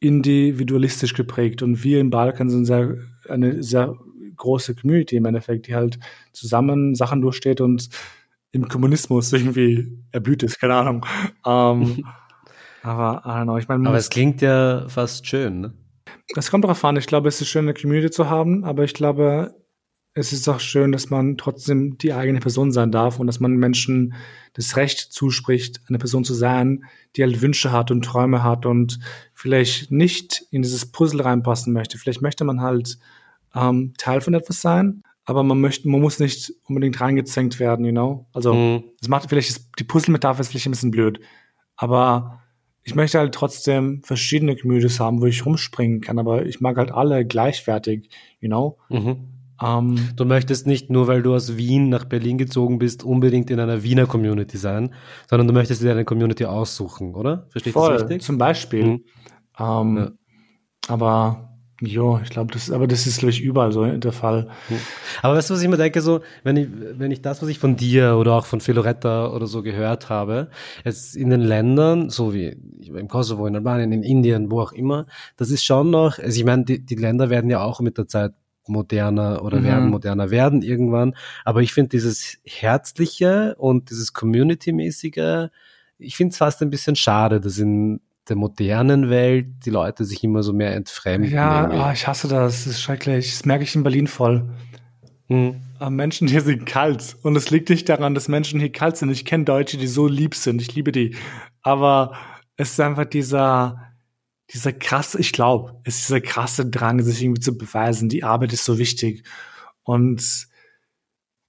individualistisch geprägt und wir im Balkan sind sehr, eine sehr große Community im Endeffekt, die halt zusammen Sachen durchsteht und im Kommunismus irgendwie erblüht ist, keine Ahnung. Ähm, <laughs> aber, I don't know, ich meine. Aber es klingt ja fast schön, ne? Es kommt darauf an. Ich glaube, es ist schön, eine Community zu haben, aber ich glaube, es ist auch schön, dass man trotzdem die eigene Person sein darf und dass man Menschen das Recht zuspricht, eine Person zu sein, die halt Wünsche hat und Träume hat und vielleicht nicht in dieses Puzzle reinpassen möchte. Vielleicht möchte man halt ähm, Teil von etwas sein, aber man möchte, man muss nicht unbedingt reingezwängt werden, you know? Also, mhm. das macht vielleicht, die Puzzle-Metapher ist vielleicht ein bisschen blöd, aber ich möchte halt trotzdem verschiedene Communities haben, wo ich rumspringen kann, aber ich mag halt alle gleichwertig, you know? Mhm. Ähm, du möchtest nicht nur, weil du aus Wien nach Berlin gezogen bist, unbedingt in einer Wiener Community sein, sondern du möchtest dir eine Community aussuchen, oder? Verstehe ich das richtig? Zum Beispiel. Mhm. Ähm, ja. Aber Jo, ich glaube, das ist, aber das ist, glaube ich, überall so der Fall. Aber weißt du, was ich mir denke, so, wenn ich, wenn ich das, was ich von dir oder auch von Filoretta oder so gehört habe, jetzt in den Ländern, so wie im Kosovo, in Albanien, in Indien, wo auch immer, das ist schon noch, also ich meine, die, die Länder werden ja auch mit der Zeit moderner oder mhm. werden moderner werden irgendwann. Aber ich finde dieses Herzliche und dieses Community-mäßige, ich finde es fast ein bisschen schade, dass in der modernen Welt die Leute sich immer so mehr entfremden. Ja, oh, ich hasse das. Das ist schrecklich. Das merke ich in Berlin voll. Hm. Aber Menschen hier sind kalt. Und es liegt nicht daran, dass Menschen hier kalt sind. Ich kenne Deutsche, die so lieb sind. Ich liebe die. Aber es ist einfach dieser, dieser krasse, ich glaube, es ist dieser krasse Drang, sich irgendwie zu beweisen. Die Arbeit ist so wichtig. Und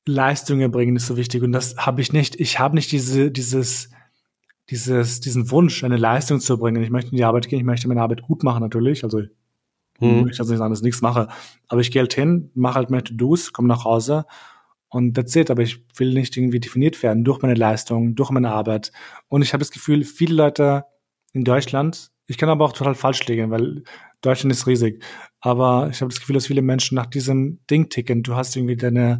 Leistung erbringen ist so wichtig. Und das habe ich nicht. Ich habe nicht diese, dieses, dieses, diesen Wunsch, eine Leistung zu bringen. Ich möchte in die Arbeit gehen, ich möchte meine Arbeit gut machen natürlich. Also hm. ich also nicht sagen, dass ich nichts mache. Aber ich gehe halt hin, mache halt meine To-Dos, komme nach Hause und that's it. Aber ich will nicht irgendwie definiert werden durch meine Leistung, durch meine Arbeit. Und ich habe das Gefühl, viele Leute in Deutschland, ich kann aber auch total falsch liegen, weil Deutschland ist riesig. Aber ich habe das Gefühl, dass viele Menschen nach diesem Ding ticken. Du hast irgendwie deine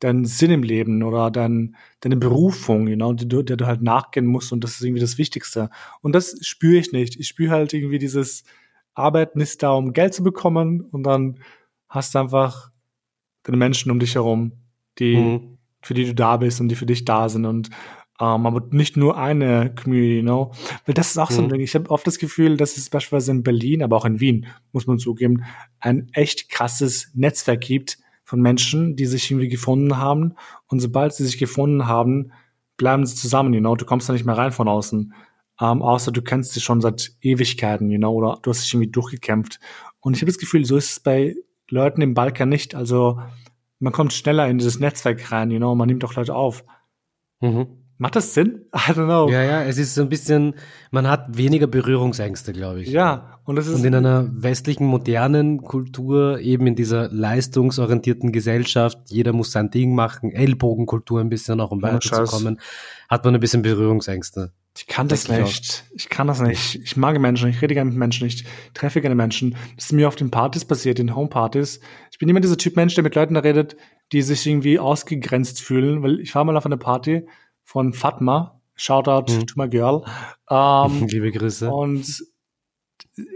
deinen Sinn im Leben oder dein, deine Berufung, you know, der, der du halt nachgehen musst und das ist irgendwie das Wichtigste. Und das spüre ich nicht. Ich spüre halt irgendwie dieses Arbeiten ist da, um Geld zu bekommen und dann hast du einfach deine Menschen um dich herum, die, mhm. für die du da bist und die für dich da sind und um, ähm, aber nicht nur eine Community, you know? Weil das ist auch mhm. so ein mhm. Ding. Ich habe oft das Gefühl, dass es beispielsweise in Berlin, aber auch in Wien, muss man zugeben, ein echt krasses Netzwerk gibt, von Menschen, die sich irgendwie gefunden haben. Und sobald sie sich gefunden haben, bleiben sie zusammen, you know. Du kommst da nicht mehr rein von außen. Ähm, außer du kennst sie schon seit Ewigkeiten, you know, oder du hast dich irgendwie durchgekämpft. Und ich habe das Gefühl, so ist es bei Leuten im Balkan nicht. Also man kommt schneller in dieses Netzwerk rein, you know, man nimmt auch Leute auf. Mhm. Macht das Sinn? <laughs> I don't know. Ja, ja, es ist so ein bisschen, man hat weniger Berührungsängste, glaube ich. Ja, und das ist. Und in einer westlichen, modernen Kultur, eben in dieser leistungsorientierten Gesellschaft, jeder muss sein Ding machen, Ellbogenkultur ein bisschen auch, um weiterzukommen, hat man ein bisschen Berührungsängste. Ich kann das nicht. Ich kann das nicht. Ich mag Menschen, ich rede gerne mit Menschen, ich treffe gerne Menschen. Das ist mir auf den Partys passiert, den Homepartys. Ich bin immer dieser Typ Mensch, der mit Leuten redet, die sich irgendwie ausgegrenzt fühlen, weil ich war mal auf einer Party von Fatma. Shoutout mhm. to my girl. Ähm, <laughs> Liebe Grüße. Und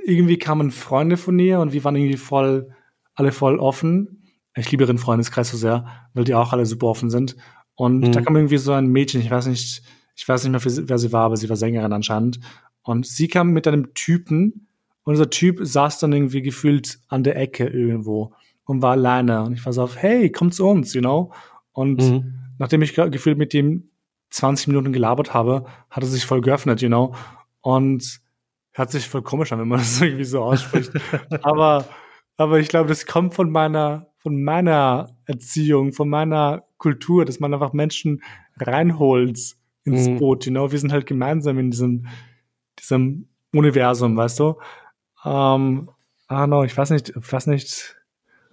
irgendwie kamen Freunde von ihr und wir waren irgendwie voll, alle voll offen. Ich liebe ihren Freundeskreis so sehr, weil die auch alle super offen sind. Und mhm. da kam irgendwie so ein Mädchen, ich weiß nicht, ich weiß nicht mehr, wer sie war, aber sie war Sängerin anscheinend. Und sie kam mit einem Typen und dieser Typ saß dann irgendwie gefühlt an der Ecke irgendwo und war alleine. Und ich war so auf, hey, komm zu uns, you know? Und mhm. nachdem ich gefühlt mit dem 20 Minuten gelabert habe, hat er sich voll geöffnet, you know. Und hört sich voll komisch an, wenn man <laughs> das irgendwie so ausspricht. <laughs> aber, aber ich glaube, das kommt von meiner, von meiner Erziehung, von meiner Kultur, dass man einfach Menschen reinholt ins mhm. Boot, you know. Wir sind halt gemeinsam in diesem, diesem Universum, weißt du. Ähm, ah, no, ich weiß nicht, ich weiß nicht.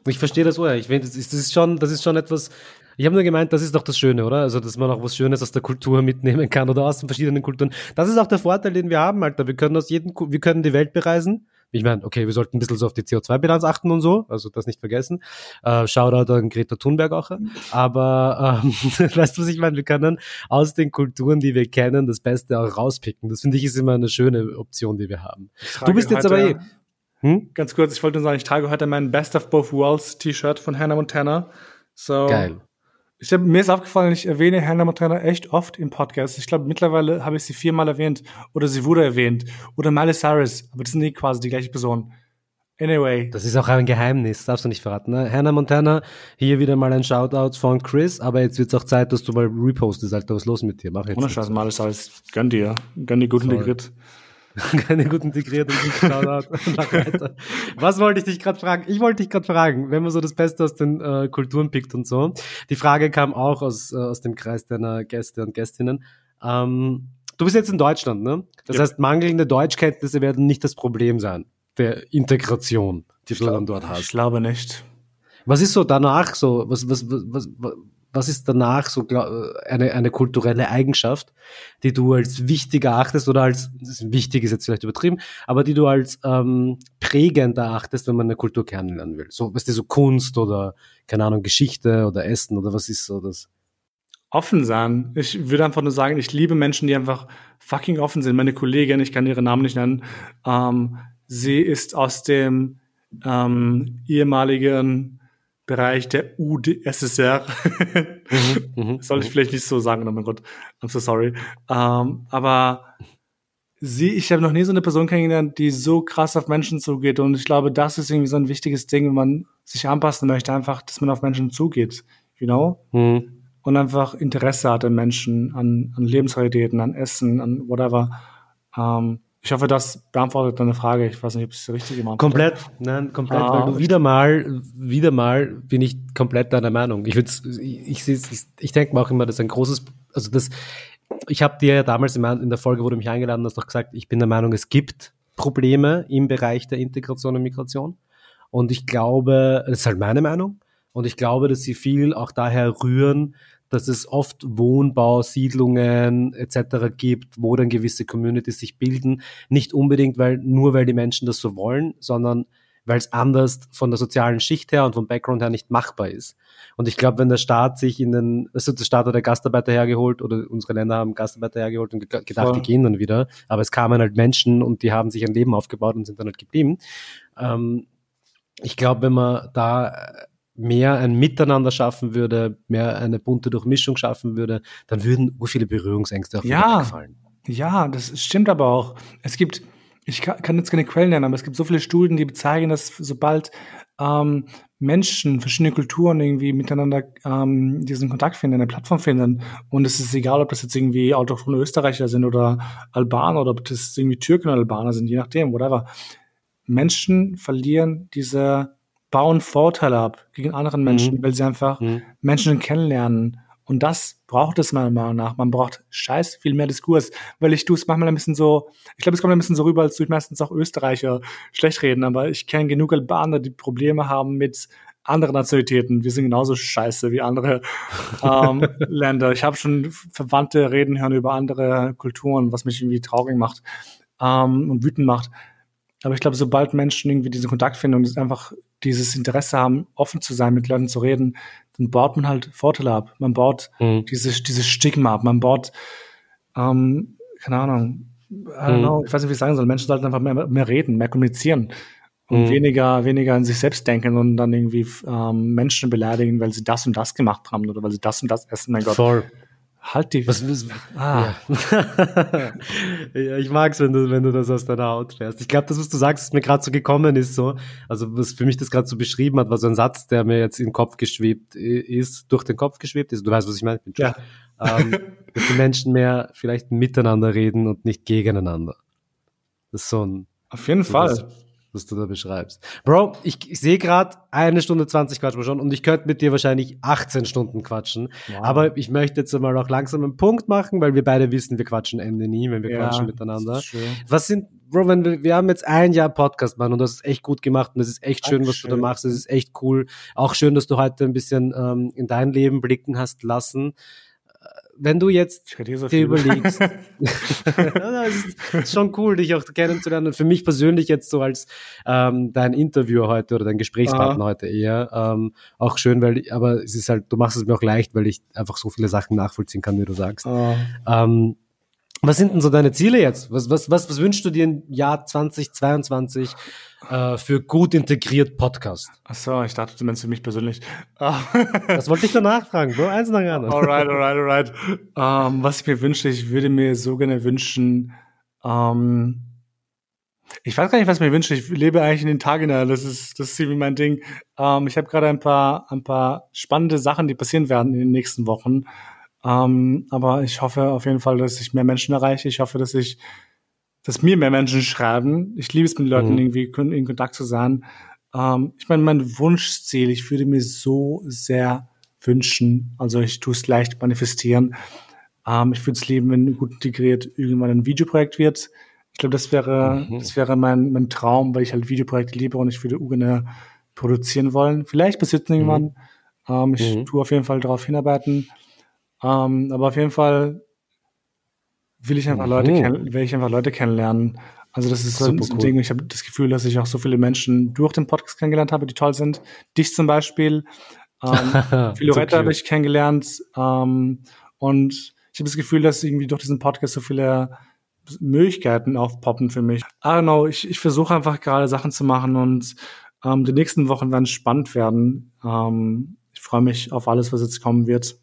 Ich verstehe das, oder? Ich das ist, das ist schon, das ist schon etwas, ich habe nur gemeint, das ist doch das Schöne, oder? Also, dass man auch was Schönes aus der Kultur <laughs> mitnehmen kann oder aus den verschiedenen Kulturen. Das ist auch der Vorteil, den wir haben, Alter. Wir können aus jedem, wir können die Welt bereisen. Ich meine, okay, wir sollten ein bisschen so auf die CO2-Bilanz achten und so, also das nicht vergessen. Äh, Shoutout an Greta Thunberg auch. Aber ähm, <laughs> weißt du, was ich meine? Wir können aus den Kulturen, die wir kennen, das Beste auch rauspicken. Das finde ich ist immer eine schöne Option, die wir haben. Du bist jetzt aber eh. Hm? Ganz kurz, ich wollte nur sagen, ich trage heute mein Best of Both Worlds T-Shirt von Hannah Montana. So, Geil. Ich hab, mir ist aufgefallen, ich erwähne Hannah Montana echt oft im Podcast. Ich glaube, mittlerweile habe ich sie viermal erwähnt oder sie wurde erwähnt oder Miley Cyrus, aber das sind nie quasi die gleiche Person. Anyway. Das ist auch ein Geheimnis, darfst du nicht verraten. Ne? Hannah Montana, hier wieder mal ein Shoutout von Chris, aber jetzt wird es auch Zeit, dass du mal repostest, Alter. Was ist los mit dir? Mach jetzt. Ohne Scheiß, Miley Cyrus, gönn dir. Gönn dir guten Grit. <laughs> Keine gut integriert und nicht Shoutout. Was wollte ich dich gerade fragen? Ich wollte dich gerade fragen, wenn man so das Beste aus den äh, Kulturen pickt und so. Die Frage kam auch aus, äh, aus dem Kreis deiner Gäste und Gästinnen. Ähm, du bist jetzt in Deutschland, ne? Das ja. heißt, mangelnde Deutschkenntnisse werden nicht das Problem sein der Integration, die ich du glaub, dann dort hast. Ich glaube nicht. Was ist so danach so, was, was, was, was, was ist danach so eine, eine kulturelle Eigenschaft, die du als wichtig erachtest oder als, wichtig ist jetzt vielleicht übertrieben, aber die du als ähm, prägend erachtest, wenn man eine Kultur kennenlernen will? So, was ist so Kunst oder, keine Ahnung, Geschichte oder Essen oder was ist so das? Offen sein. Ich würde einfach nur sagen, ich liebe Menschen, die einfach fucking offen sind. Meine Kollegin, ich kann ihre Namen nicht nennen, ähm, sie ist aus dem ähm, ehemaligen Bereich der UdSSR. mhm, mhm <laughs> Soll ich mhm. vielleicht nicht so sagen, oh mein Gott, I'm so sorry. Ähm, aber sie, ich habe noch nie so eine Person kennengelernt, die so krass auf Menschen zugeht. Und ich glaube, das ist irgendwie so ein wichtiges Ding, wenn man sich anpassen möchte, einfach, dass man auf Menschen zugeht. You know? Mhm. Und einfach Interesse hat an Menschen, an, an Lebensrealitäten, an Essen, an whatever. Ähm, ich hoffe, das beantwortet deine Frage. Ich weiß nicht, ob ich es richtig gemacht habe. Komplett, nein, komplett. Ah, weil du wieder mal, wieder mal bin ich komplett deiner Meinung. Ich würde, ich, ich, ich, denke mir auch immer, das ist ein großes, also das, ich habe dir ja damals in der Folge, wo du mich eingeladen hast, doch gesagt, ich bin der Meinung, es gibt Probleme im Bereich der Integration und Migration. Und ich glaube, das ist halt meine Meinung. Und ich glaube, dass sie viel auch daher rühren, dass es oft Wohnbau, Siedlungen etc. gibt, wo dann gewisse Communities sich bilden. Nicht unbedingt, weil nur weil die Menschen das so wollen, sondern weil es anders von der sozialen Schicht her und vom Background her nicht machbar ist. Und ich glaube, wenn der Staat sich in den, also der Staat hat der Gastarbeiter hergeholt oder unsere Länder haben Gastarbeiter hergeholt und gedacht, Voll. die gehen dann wieder. Aber es kamen halt Menschen und die haben sich ein Leben aufgebaut und sind dann halt geblieben. Ähm, ich glaube, wenn man da mehr ein Miteinander schaffen würde, mehr eine bunte Durchmischung schaffen würde, dann würden ur viele Berührungsängste auf ja, wegfallen. Ja, das stimmt aber auch. Es gibt, ich kann, jetzt keine Quellen nennen, aber es gibt so viele Studien, die bezeichnen, dass sobald ähm, Menschen, verschiedene Kulturen irgendwie miteinander ähm, diesen Kontakt finden, eine Plattform finden. Und es ist egal, ob das jetzt irgendwie autochthone Österreicher sind oder Albaner oder ob das irgendwie Türken oder Albaner sind, je nachdem, whatever. Menschen verlieren diese bauen Vorteile ab gegen anderen Menschen, mhm. weil sie einfach mhm. Menschen kennenlernen. Und das braucht es meiner Meinung nach. Man braucht scheiß viel mehr Diskurs, weil ich tue es manchmal ein bisschen so, ich glaube, es kommt ein bisschen so rüber, als tue ich meistens auch Österreicher schlecht reden, aber ich kenne genug Albaner, die Probleme haben mit anderen Nationalitäten. Wir sind genauso scheiße wie andere <laughs> ähm, Länder. Ich habe schon Verwandte reden hören über andere Kulturen, was mich irgendwie traurig macht ähm, und wütend macht. Aber ich glaube, sobald Menschen irgendwie diesen Kontakt finden und einfach dieses Interesse haben, offen zu sein, mit Leuten zu reden, dann baut man halt Vorteile ab. Man baut mhm. dieses, dieses Stigma ab. Man baut, ähm, keine Ahnung, I don't mhm. know, ich weiß nicht, wie ich sagen soll. Menschen sollten einfach mehr, mehr reden, mehr kommunizieren und mhm. weniger, weniger an sich selbst denken und dann irgendwie ähm, Menschen beleidigen, weil sie das und das gemacht haben oder weil sie das und das essen. Mein Gott. Voll. Halt die. Was, was, ah. Ja. <laughs> ja, ich mag's, wenn du, wenn du das aus deiner Haut fährst. Ich glaube, das, was du sagst, was mir gerade so gekommen ist, so, also was für mich das gerade so beschrieben hat, war so ein Satz, der mir jetzt in den Kopf geschwebt ist, durch den Kopf geschwebt ist. Du weißt, was ich meine. Ich bin ja. Ähm, <laughs> dass die Menschen mehr vielleicht miteinander reden und nicht gegeneinander. Das ist so ein. Auf jeden so Fall. Das, was du da beschreibst. Bro, ich, ich sehe gerade eine Stunde 20 quatschen wir schon und ich könnte mit dir wahrscheinlich 18 Stunden quatschen. Wow. Aber ich möchte jetzt mal auch langsam einen Punkt machen, weil wir beide wissen, wir quatschen Ende nie, wenn wir ja, quatschen miteinander. Was sind, Bro, wenn wir, wir haben jetzt ein Jahr Podcast, Mann, und das ist echt gut gemacht und es ist echt schön, was schön. du da machst. Es ist echt cool. Auch schön, dass du heute ein bisschen ähm, in dein Leben blicken hast lassen wenn du jetzt so dir überlegst, <laughs> <laughs> ist schon cool, dich auch kennenzulernen. Für mich persönlich jetzt so als ähm, dein Interviewer heute oder dein Gesprächspartner Aha. heute eher ähm, auch schön, weil aber es ist halt, du machst es mir auch leicht, weil ich einfach so viele Sachen nachvollziehen kann, wie du sagst. Ähm, was sind denn so deine Ziele jetzt? Was, was, was, was wünschst du dir im Jahr 2022 äh, für gut integriert Podcast? Ach so, ich dachte, du meinst für mich persönlich. <laughs> das wollte ich danach fragen, Bro. Eins nach anderen. Alright, alright, alright. Ähm, was ich mir wünsche, ich würde mir so gerne wünschen, ähm, ich weiß gar nicht, was ich mir wünsche. Ich lebe eigentlich in den Tagen. Das ist, das ist irgendwie mein Ding. Ähm, ich habe gerade ein paar, ein paar spannende Sachen, die passieren werden in den nächsten Wochen. Ähm, aber ich hoffe auf jeden Fall, dass ich mehr Menschen erreiche. Ich hoffe, dass ich, dass mir mehr Menschen schreiben. Ich liebe es, mit Leuten mhm. irgendwie in Kontakt zu sein. Ähm, ich meine, mein Wunschziel, ich würde mir so sehr wünschen, also ich tue es leicht manifestieren. Ähm, ich würde es lieben, wenn gut integriert irgendwann ein Videoprojekt wird. Ich glaube, das wäre, mhm. das wäre mein, mein Traum, weil ich halt Videoprojekte liebe und ich würde gerne produzieren wollen. Vielleicht passiert es irgendwann. Mhm. Ähm, ich mhm. tue auf jeden Fall darauf hinarbeiten. Ähm, aber auf jeden Fall will ich einfach mhm. Leute kennen, will ich einfach Leute kennenlernen. Also das ist so ein cool. Ding. Ich habe das Gefühl, dass ich auch so viele Menschen durch den Podcast kennengelernt habe, die toll sind. Dich zum Beispiel. Ähm, <laughs> Philoretta so habe ich kennengelernt. Ähm, und ich habe das Gefühl, dass irgendwie durch diesen Podcast so viele Möglichkeiten aufpoppen für mich. I don't know, ich, ich versuche einfach gerade Sachen zu machen und ähm, die nächsten Wochen werden spannend werden. Ähm, ich freue mich auf alles, was jetzt kommen wird.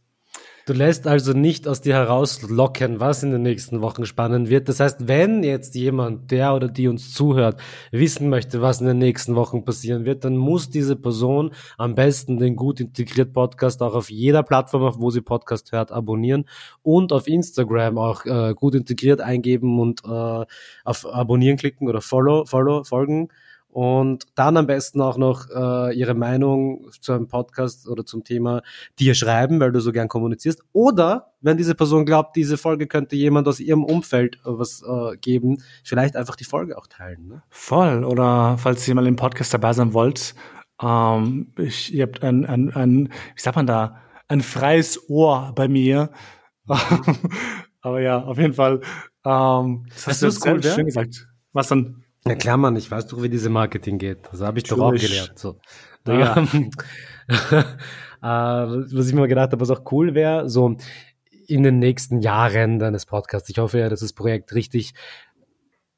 Du lässt also nicht aus dir herauslocken, was in den nächsten Wochen spannend wird. Das heißt, wenn jetzt jemand, der oder die uns zuhört, wissen möchte, was in den nächsten Wochen passieren wird, dann muss diese Person am besten den gut integriert Podcast auch auf jeder Plattform, auf wo sie Podcast hört, abonnieren und auf Instagram auch äh, gut integriert eingeben und äh, auf Abonnieren klicken oder Follow, Follow folgen und dann am besten auch noch äh, ihre Meinung zu einem Podcast oder zum Thema dir schreiben, weil du so gern kommunizierst. Oder wenn diese Person glaubt, diese Folge könnte jemand aus ihrem Umfeld äh, was äh, geben, vielleicht einfach die Folge auch teilen. Ne? Voll. Oder falls ihr mal im Podcast dabei sein wollt, ähm, ich, ihr habt ein, ein, ein, wie sagt man da, ein freies Ohr bei mir. <laughs> Aber ja, auf jeden Fall. Ähm, das hast du, cool, schön gesagt. Was dann? Ja klar, Mann, ich weiß doch, wie diese Marketing geht. Das habe ich doch auch gelernt. So. Ja. Ähm, <laughs> äh, was ich mir gedacht habe, was auch cool wäre, so in den nächsten Jahren deines Podcasts. Ich hoffe ja, dass das Projekt richtig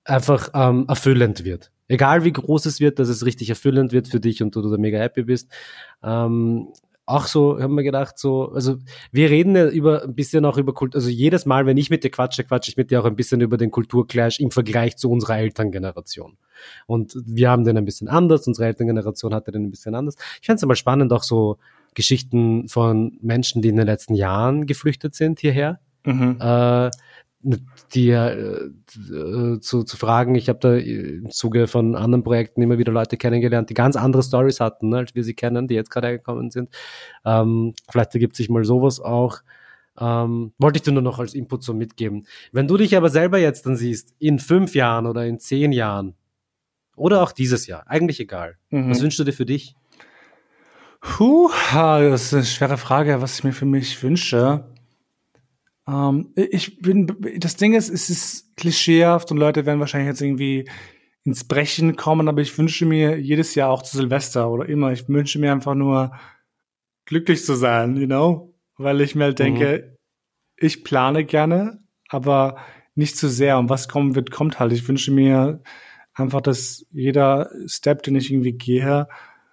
einfach ähm, erfüllend wird. Egal wie groß es wird, dass es richtig erfüllend wird für dich und du da mega happy bist. Ähm, auch so, haben wir gedacht, so, also wir reden ja über ein bisschen auch über Kultur, also jedes Mal, wenn ich mit dir quatsche, quatsche ich mit dir auch ein bisschen über den Kulturclash im Vergleich zu unserer Elterngeneration. Und wir haben den ein bisschen anders, unsere Elterngeneration hatte den ein bisschen anders. Ich fände es aber spannend, auch so Geschichten von Menschen, die in den letzten Jahren geflüchtet sind hierher. Mhm. Äh, die äh, zu, zu fragen. Ich habe da im Zuge von anderen Projekten immer wieder Leute kennengelernt, die ganz andere Stories hatten, ne, als wir sie kennen, die jetzt gerade hergekommen sind. Ähm, vielleicht ergibt sich mal sowas auch. Ähm, wollte ich dir nur noch als Input so mitgeben. Wenn du dich aber selber jetzt dann siehst, in fünf Jahren oder in zehn Jahren oder auch dieses Jahr, eigentlich egal. Mhm. Was wünschst du dir für dich? Puh, das ist eine schwere Frage, was ich mir für mich wünsche. Ähm, ich bin, das Ding ist, es ist klischeehaft und Leute werden wahrscheinlich jetzt irgendwie ins Brechen kommen, aber ich wünsche mir jedes Jahr auch zu Silvester oder immer, ich wünsche mir einfach nur glücklich zu sein, you know? Weil ich mir halt denke, mhm. ich plane gerne, aber nicht zu sehr. Und was kommen wird, kommt halt. Ich wünsche mir einfach, dass jeder Step, den ich irgendwie gehe,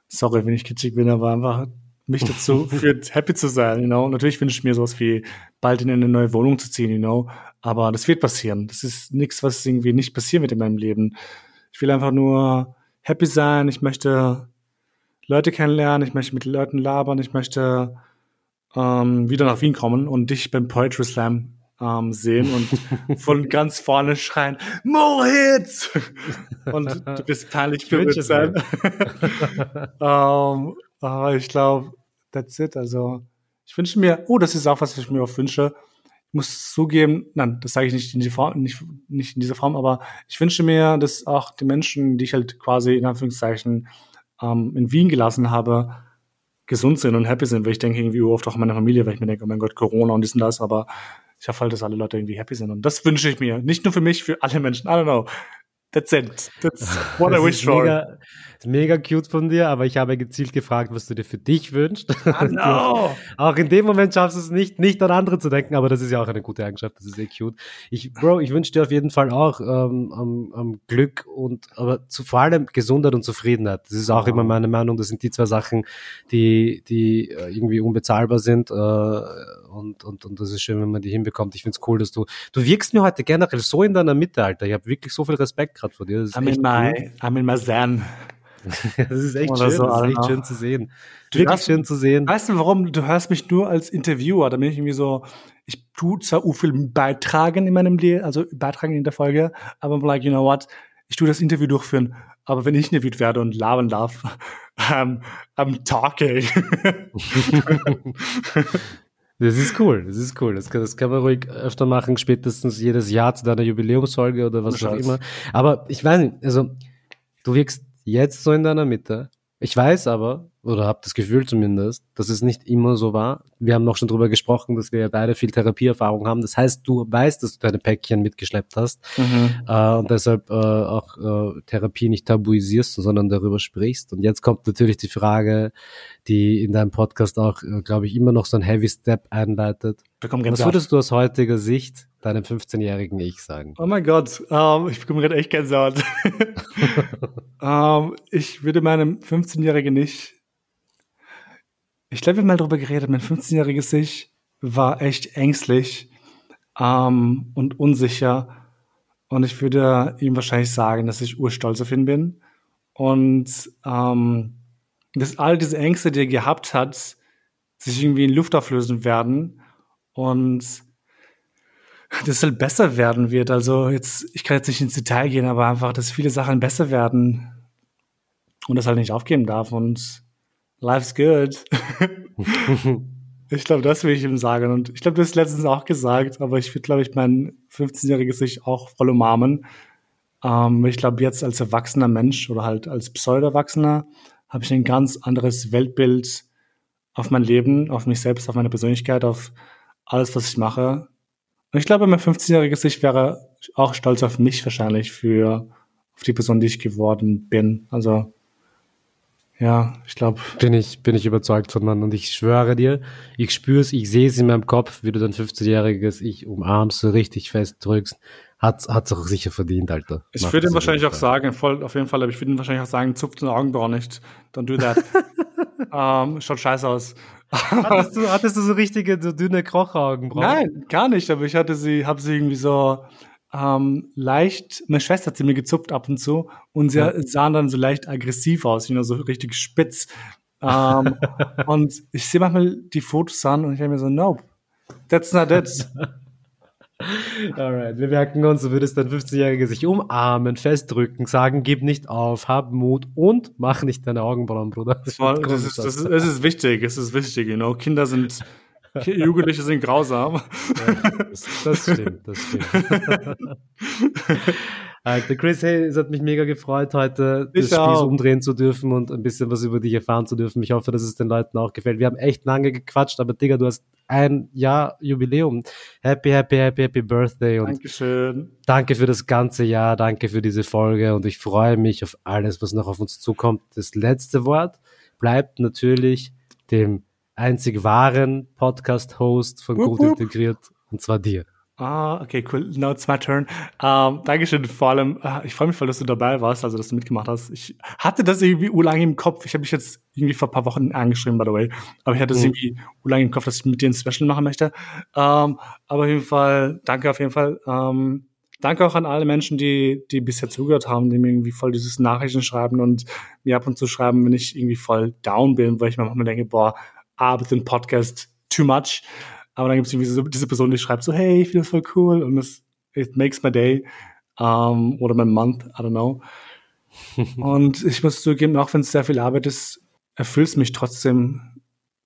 sorry, wenn ich kitschig bin, aber einfach mich dazu <laughs> führt, happy zu sein, you know. Natürlich wünsche ich mir sowas wie bald in eine neue Wohnung zu ziehen, you know. Aber das wird passieren. Das ist nichts, was irgendwie nicht passieren wird in meinem Leben. Ich will einfach nur happy sein. Ich möchte Leute kennenlernen. Ich möchte mit Leuten labern. Ich möchte ähm, wieder nach Wien kommen und dich beim Poetry Slam ähm, sehen und <laughs> von ganz vorne schreien, More Hits! und du bist peinlich berührt sein. <laughs> ähm, aber ich glaube, that's it. Also, ich wünsche mir, oh, das ist auch was, was ich mir auch wünsche. Ich muss zugeben, nein, das sage ich nicht in, die Form, nicht, nicht in dieser Form, aber ich wünsche mir, dass auch die Menschen, die ich halt quasi in Anführungszeichen ähm, in Wien gelassen habe, gesund sind und happy sind, weil ich denke irgendwie oft auch an meine Familie, weil ich mir denke, oh mein Gott, Corona und dies und das, aber ich hoffe halt, dass alle Leute irgendwie happy sind und das wünsche ich mir. Nicht nur für mich, für alle Menschen. I don't know. That's it. That's <laughs> what I wish for. Mega, cute von dir, aber ich habe gezielt gefragt, was du dir für dich wünschst. Ah, <laughs> no. auch in dem Moment schaffst du es nicht, nicht an andere zu denken, aber das ist ja auch eine gute Eigenschaft, das ist sehr cute. Ich, Bro, ich wünsche dir auf jeden Fall auch ähm, um, um Glück und aber zu, vor allem Gesundheit und Zufriedenheit. Das ist auch oh. immer meine Meinung. Das sind die zwei Sachen, die, die äh, irgendwie unbezahlbar sind. Äh, und, und, und das ist schön, wenn man die hinbekommt. Ich finde es cool, dass du, du wirkst mir heute generell so in deiner Mitte, Alter. Ich habe wirklich so viel Respekt gerade vor dir. I'm in, my, cool. I'm in my zen. Das ist echt Oder schön, so, das ist echt schön zu sehen. Du Wirklich schön zu sehen. Weißt du, warum? Du hörst mich nur als Interviewer. Da bin ich irgendwie so, ich tue zwar u viel beitragen in meinem Leben, also beitragen in der Folge, aber I'm like, you know what? Ich tue das Interview durchführen. Aber wenn ich interviewt werde und labern darf, <laughs> um, I'm talking. <laughs> Das ist cool, das ist cool. Das kann, das kann man ruhig öfter machen, spätestens jedes Jahr zu deiner Jubiläumsfolge oder was auch immer. Aber ich weiß nicht, also du wirkst jetzt so in deiner Mitte. Ich weiß aber, oder habe das Gefühl zumindest, dass es nicht immer so war. Wir haben noch schon drüber gesprochen, dass wir beide viel Therapieerfahrung haben. Das heißt, du weißt, dass du deine Päckchen mitgeschleppt hast Mhm. äh, und deshalb äh, auch äh, Therapie nicht tabuisierst, sondern darüber sprichst. Und jetzt kommt natürlich die Frage, die in deinem Podcast auch, äh, glaube ich, immer noch so ein Heavy Step einleitet. Was würdest du aus heutiger Sicht deinem 15-jährigen Ich sagen? Oh mein Gott, ähm, ich bekomme gerade echt Gänsehaut. <laughs> ähm, ich würde meinem 15-Jährigen nicht. Ich glaube, wir haben mal darüber geredet. Mein 15-jähriges Ich war echt ängstlich ähm, und unsicher. Und ich würde ihm wahrscheinlich sagen, dass ich urstolz auf ihn bin. Und ähm, dass all diese Ängste, die er gehabt hat, sich irgendwie in Luft auflösen werden. Und dass es halt besser werden wird. Also jetzt, ich kann jetzt nicht ins Detail gehen, aber einfach, dass viele Sachen besser werden und das halt nicht aufgeben darf und life's good. <laughs> ich glaube, das will ich ihm sagen. Und ich glaube, du hast letztens auch gesagt, aber ich würde, glaube ich, mein 15-jähriges sich auch voll umarmen. Ähm, ich glaube, jetzt als erwachsener Mensch oder halt als Pseudo-Erwachsener habe ich ein ganz anderes Weltbild auf mein Leben, auf mich selbst, auf meine Persönlichkeit, auf alles, was ich mache. Und ich glaube, mein 15-jähriges Ich wäre auch stolz auf mich wahrscheinlich für auf die Person, die ich geworden bin. Also ja, ich glaube. Bin ich, bin ich überzeugt von, Mann. Und ich schwöre dir, ich spüre es, ich sehe es in meinem Kopf, wie du dein 15-jähriges Ich umarmst, so richtig fest drückst. Hat hat's auch sicher verdient, Alter. Ich Macht würde ihm wahrscheinlich auch sagen, voll, auf jeden Fall, aber ich würde ihm wahrscheinlich auch sagen, zupft den Augenbrauen nicht. Don't do that. <laughs> ähm, schaut scheiße aus. hattest, du, hattest du so richtige, so dünne Krochaugenbrauen? Nein, gar nicht, aber ich hatte sie, habe sie irgendwie so ähm, leicht, meine Schwester hat sie mir gezupft ab und zu und sie Ja. sahen dann so leicht aggressiv aus, you so richtig spitz. Ähm, <laughs> und ich sehe manchmal die Fotos an und ich denke mir so, nope, that's not it. <laughs> Alright, wir merken uns, du würdest dein 15-Jähriges sich umarmen, festdrücken, sagen, gib nicht auf, hab Mut und mach nicht deine Augenbrauen, Bruder. Das, <laughs> das, ist, das, ist, das ist wichtig, es ist wichtig, you know. Kinder sind, Jugendliche sind grausam. Ja, das, das stimmt, das stimmt. <laughs> Alter, Chris, hey, es hat mich mega gefreut, heute Ich das Spieß auch. umdrehen zu dürfen und ein bisschen was über dich erfahren zu dürfen. Ich hoffe, dass es den Leuten auch gefällt. Wir haben echt lange gequatscht, aber Digga, du hast ein Jahr Jubiläum. Happy, happy, happy, happy Birthday und Dankeschön. danke für das ganze Jahr, danke für diese Folge und ich freue mich auf alles, was noch auf uns zukommt. Das letzte Wort bleibt natürlich dem einzig wahren Podcast-Host von Gut. Integriert und zwar dir. Ah, okay, cool. Now it's my turn. Ähm, Dankeschön vor allem. ah, Ich freue mich voll, dass du dabei warst, also dass du mitgemacht hast. Ich hatte das irgendwie urlang im Kopf. Ich habe mich jetzt irgendwie vor ein paar Wochen angeschrieben, by the way. Aber ich hatte Mhm. irgendwie urlang im Kopf, dass ich mit dir ein Special machen möchte. Ähm, aber auf jeden Fall, danke auf jeden Fall. Ähm, danke auch an alle Menschen, die, die bisher zugehört haben, die mir irgendwie voll dieses Nachrichten schreiben und mir ab und zu schreiben, wenn ich irgendwie voll down bin, weil ich mir manchmal denke, boah, Arbeit den Podcast too much. Aber dann gibt es irgendwie so, diese Person, die schreibt so, hey, ich finde das voll cool und das it makes my day um, oder my month, I don't know. <laughs> und ich muss zugeben, auch wenn es sehr viel Arbeit ist, erfüllt es mich trotzdem,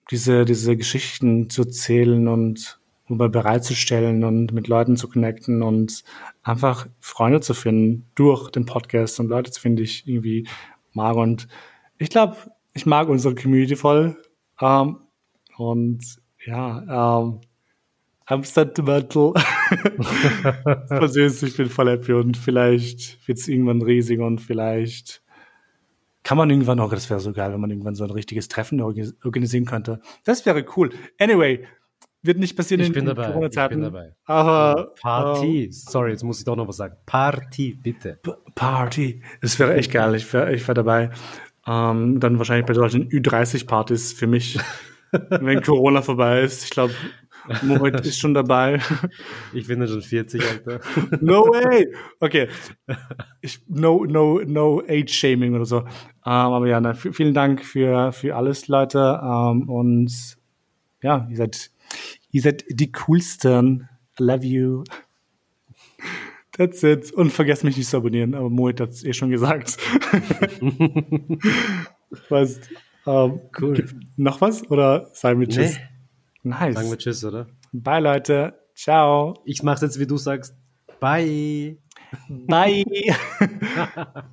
diese, diese Geschichten zu erzählen und mal bereitzustellen und mit Leuten zu connecten und einfach Freunde zu finden durch den Podcast und Leute zu finden, die ich irgendwie mag. Und ich glaube, ich mag unsere Community voll. Ähm, und ja, ähm, I'm sentimental. <laughs> süß, ich bin voll happy und vielleicht wird es irgendwann riesig und vielleicht kann man irgendwann auch, das wäre so geil, wenn man irgendwann so ein richtiges Treffen organisieren könnte. Das wäre cool. Anyway, wird nicht passieren Ich in, bin in dabei, ich bin dabei. Aber Party. Sorry, jetzt muss ich doch noch was sagen. Party, bitte. Party. Das wäre echt geil. Ich wäre ich wär dabei. Ähm, dann wahrscheinlich bei solchen Ü30-Partys für mich, <laughs> wenn Corona vorbei ist. Ich glaube, Moritz <laughs> ist schon dabei. Ich bin ja schon 40, Alter. <laughs> No way! Okay. Ich, no, no, no Age-Shaming oder so. Ähm, aber ja, na, vielen Dank für, für alles, Leute. Ähm, und ja, ihr seid, ihr seid die coolsten. I love you. That's it. Und vergesst mich nicht zu abonnieren, aber Moit hat es eh schon gesagt. <laughs> was? Ähm, Cool. Noch was? Oder Tschüss? Nee. Nice. Sagen wir Tschüss, oder? Bye, Leute. Ciao. Ich mach's jetzt, wie du sagst. Bye. Bye. <laughs>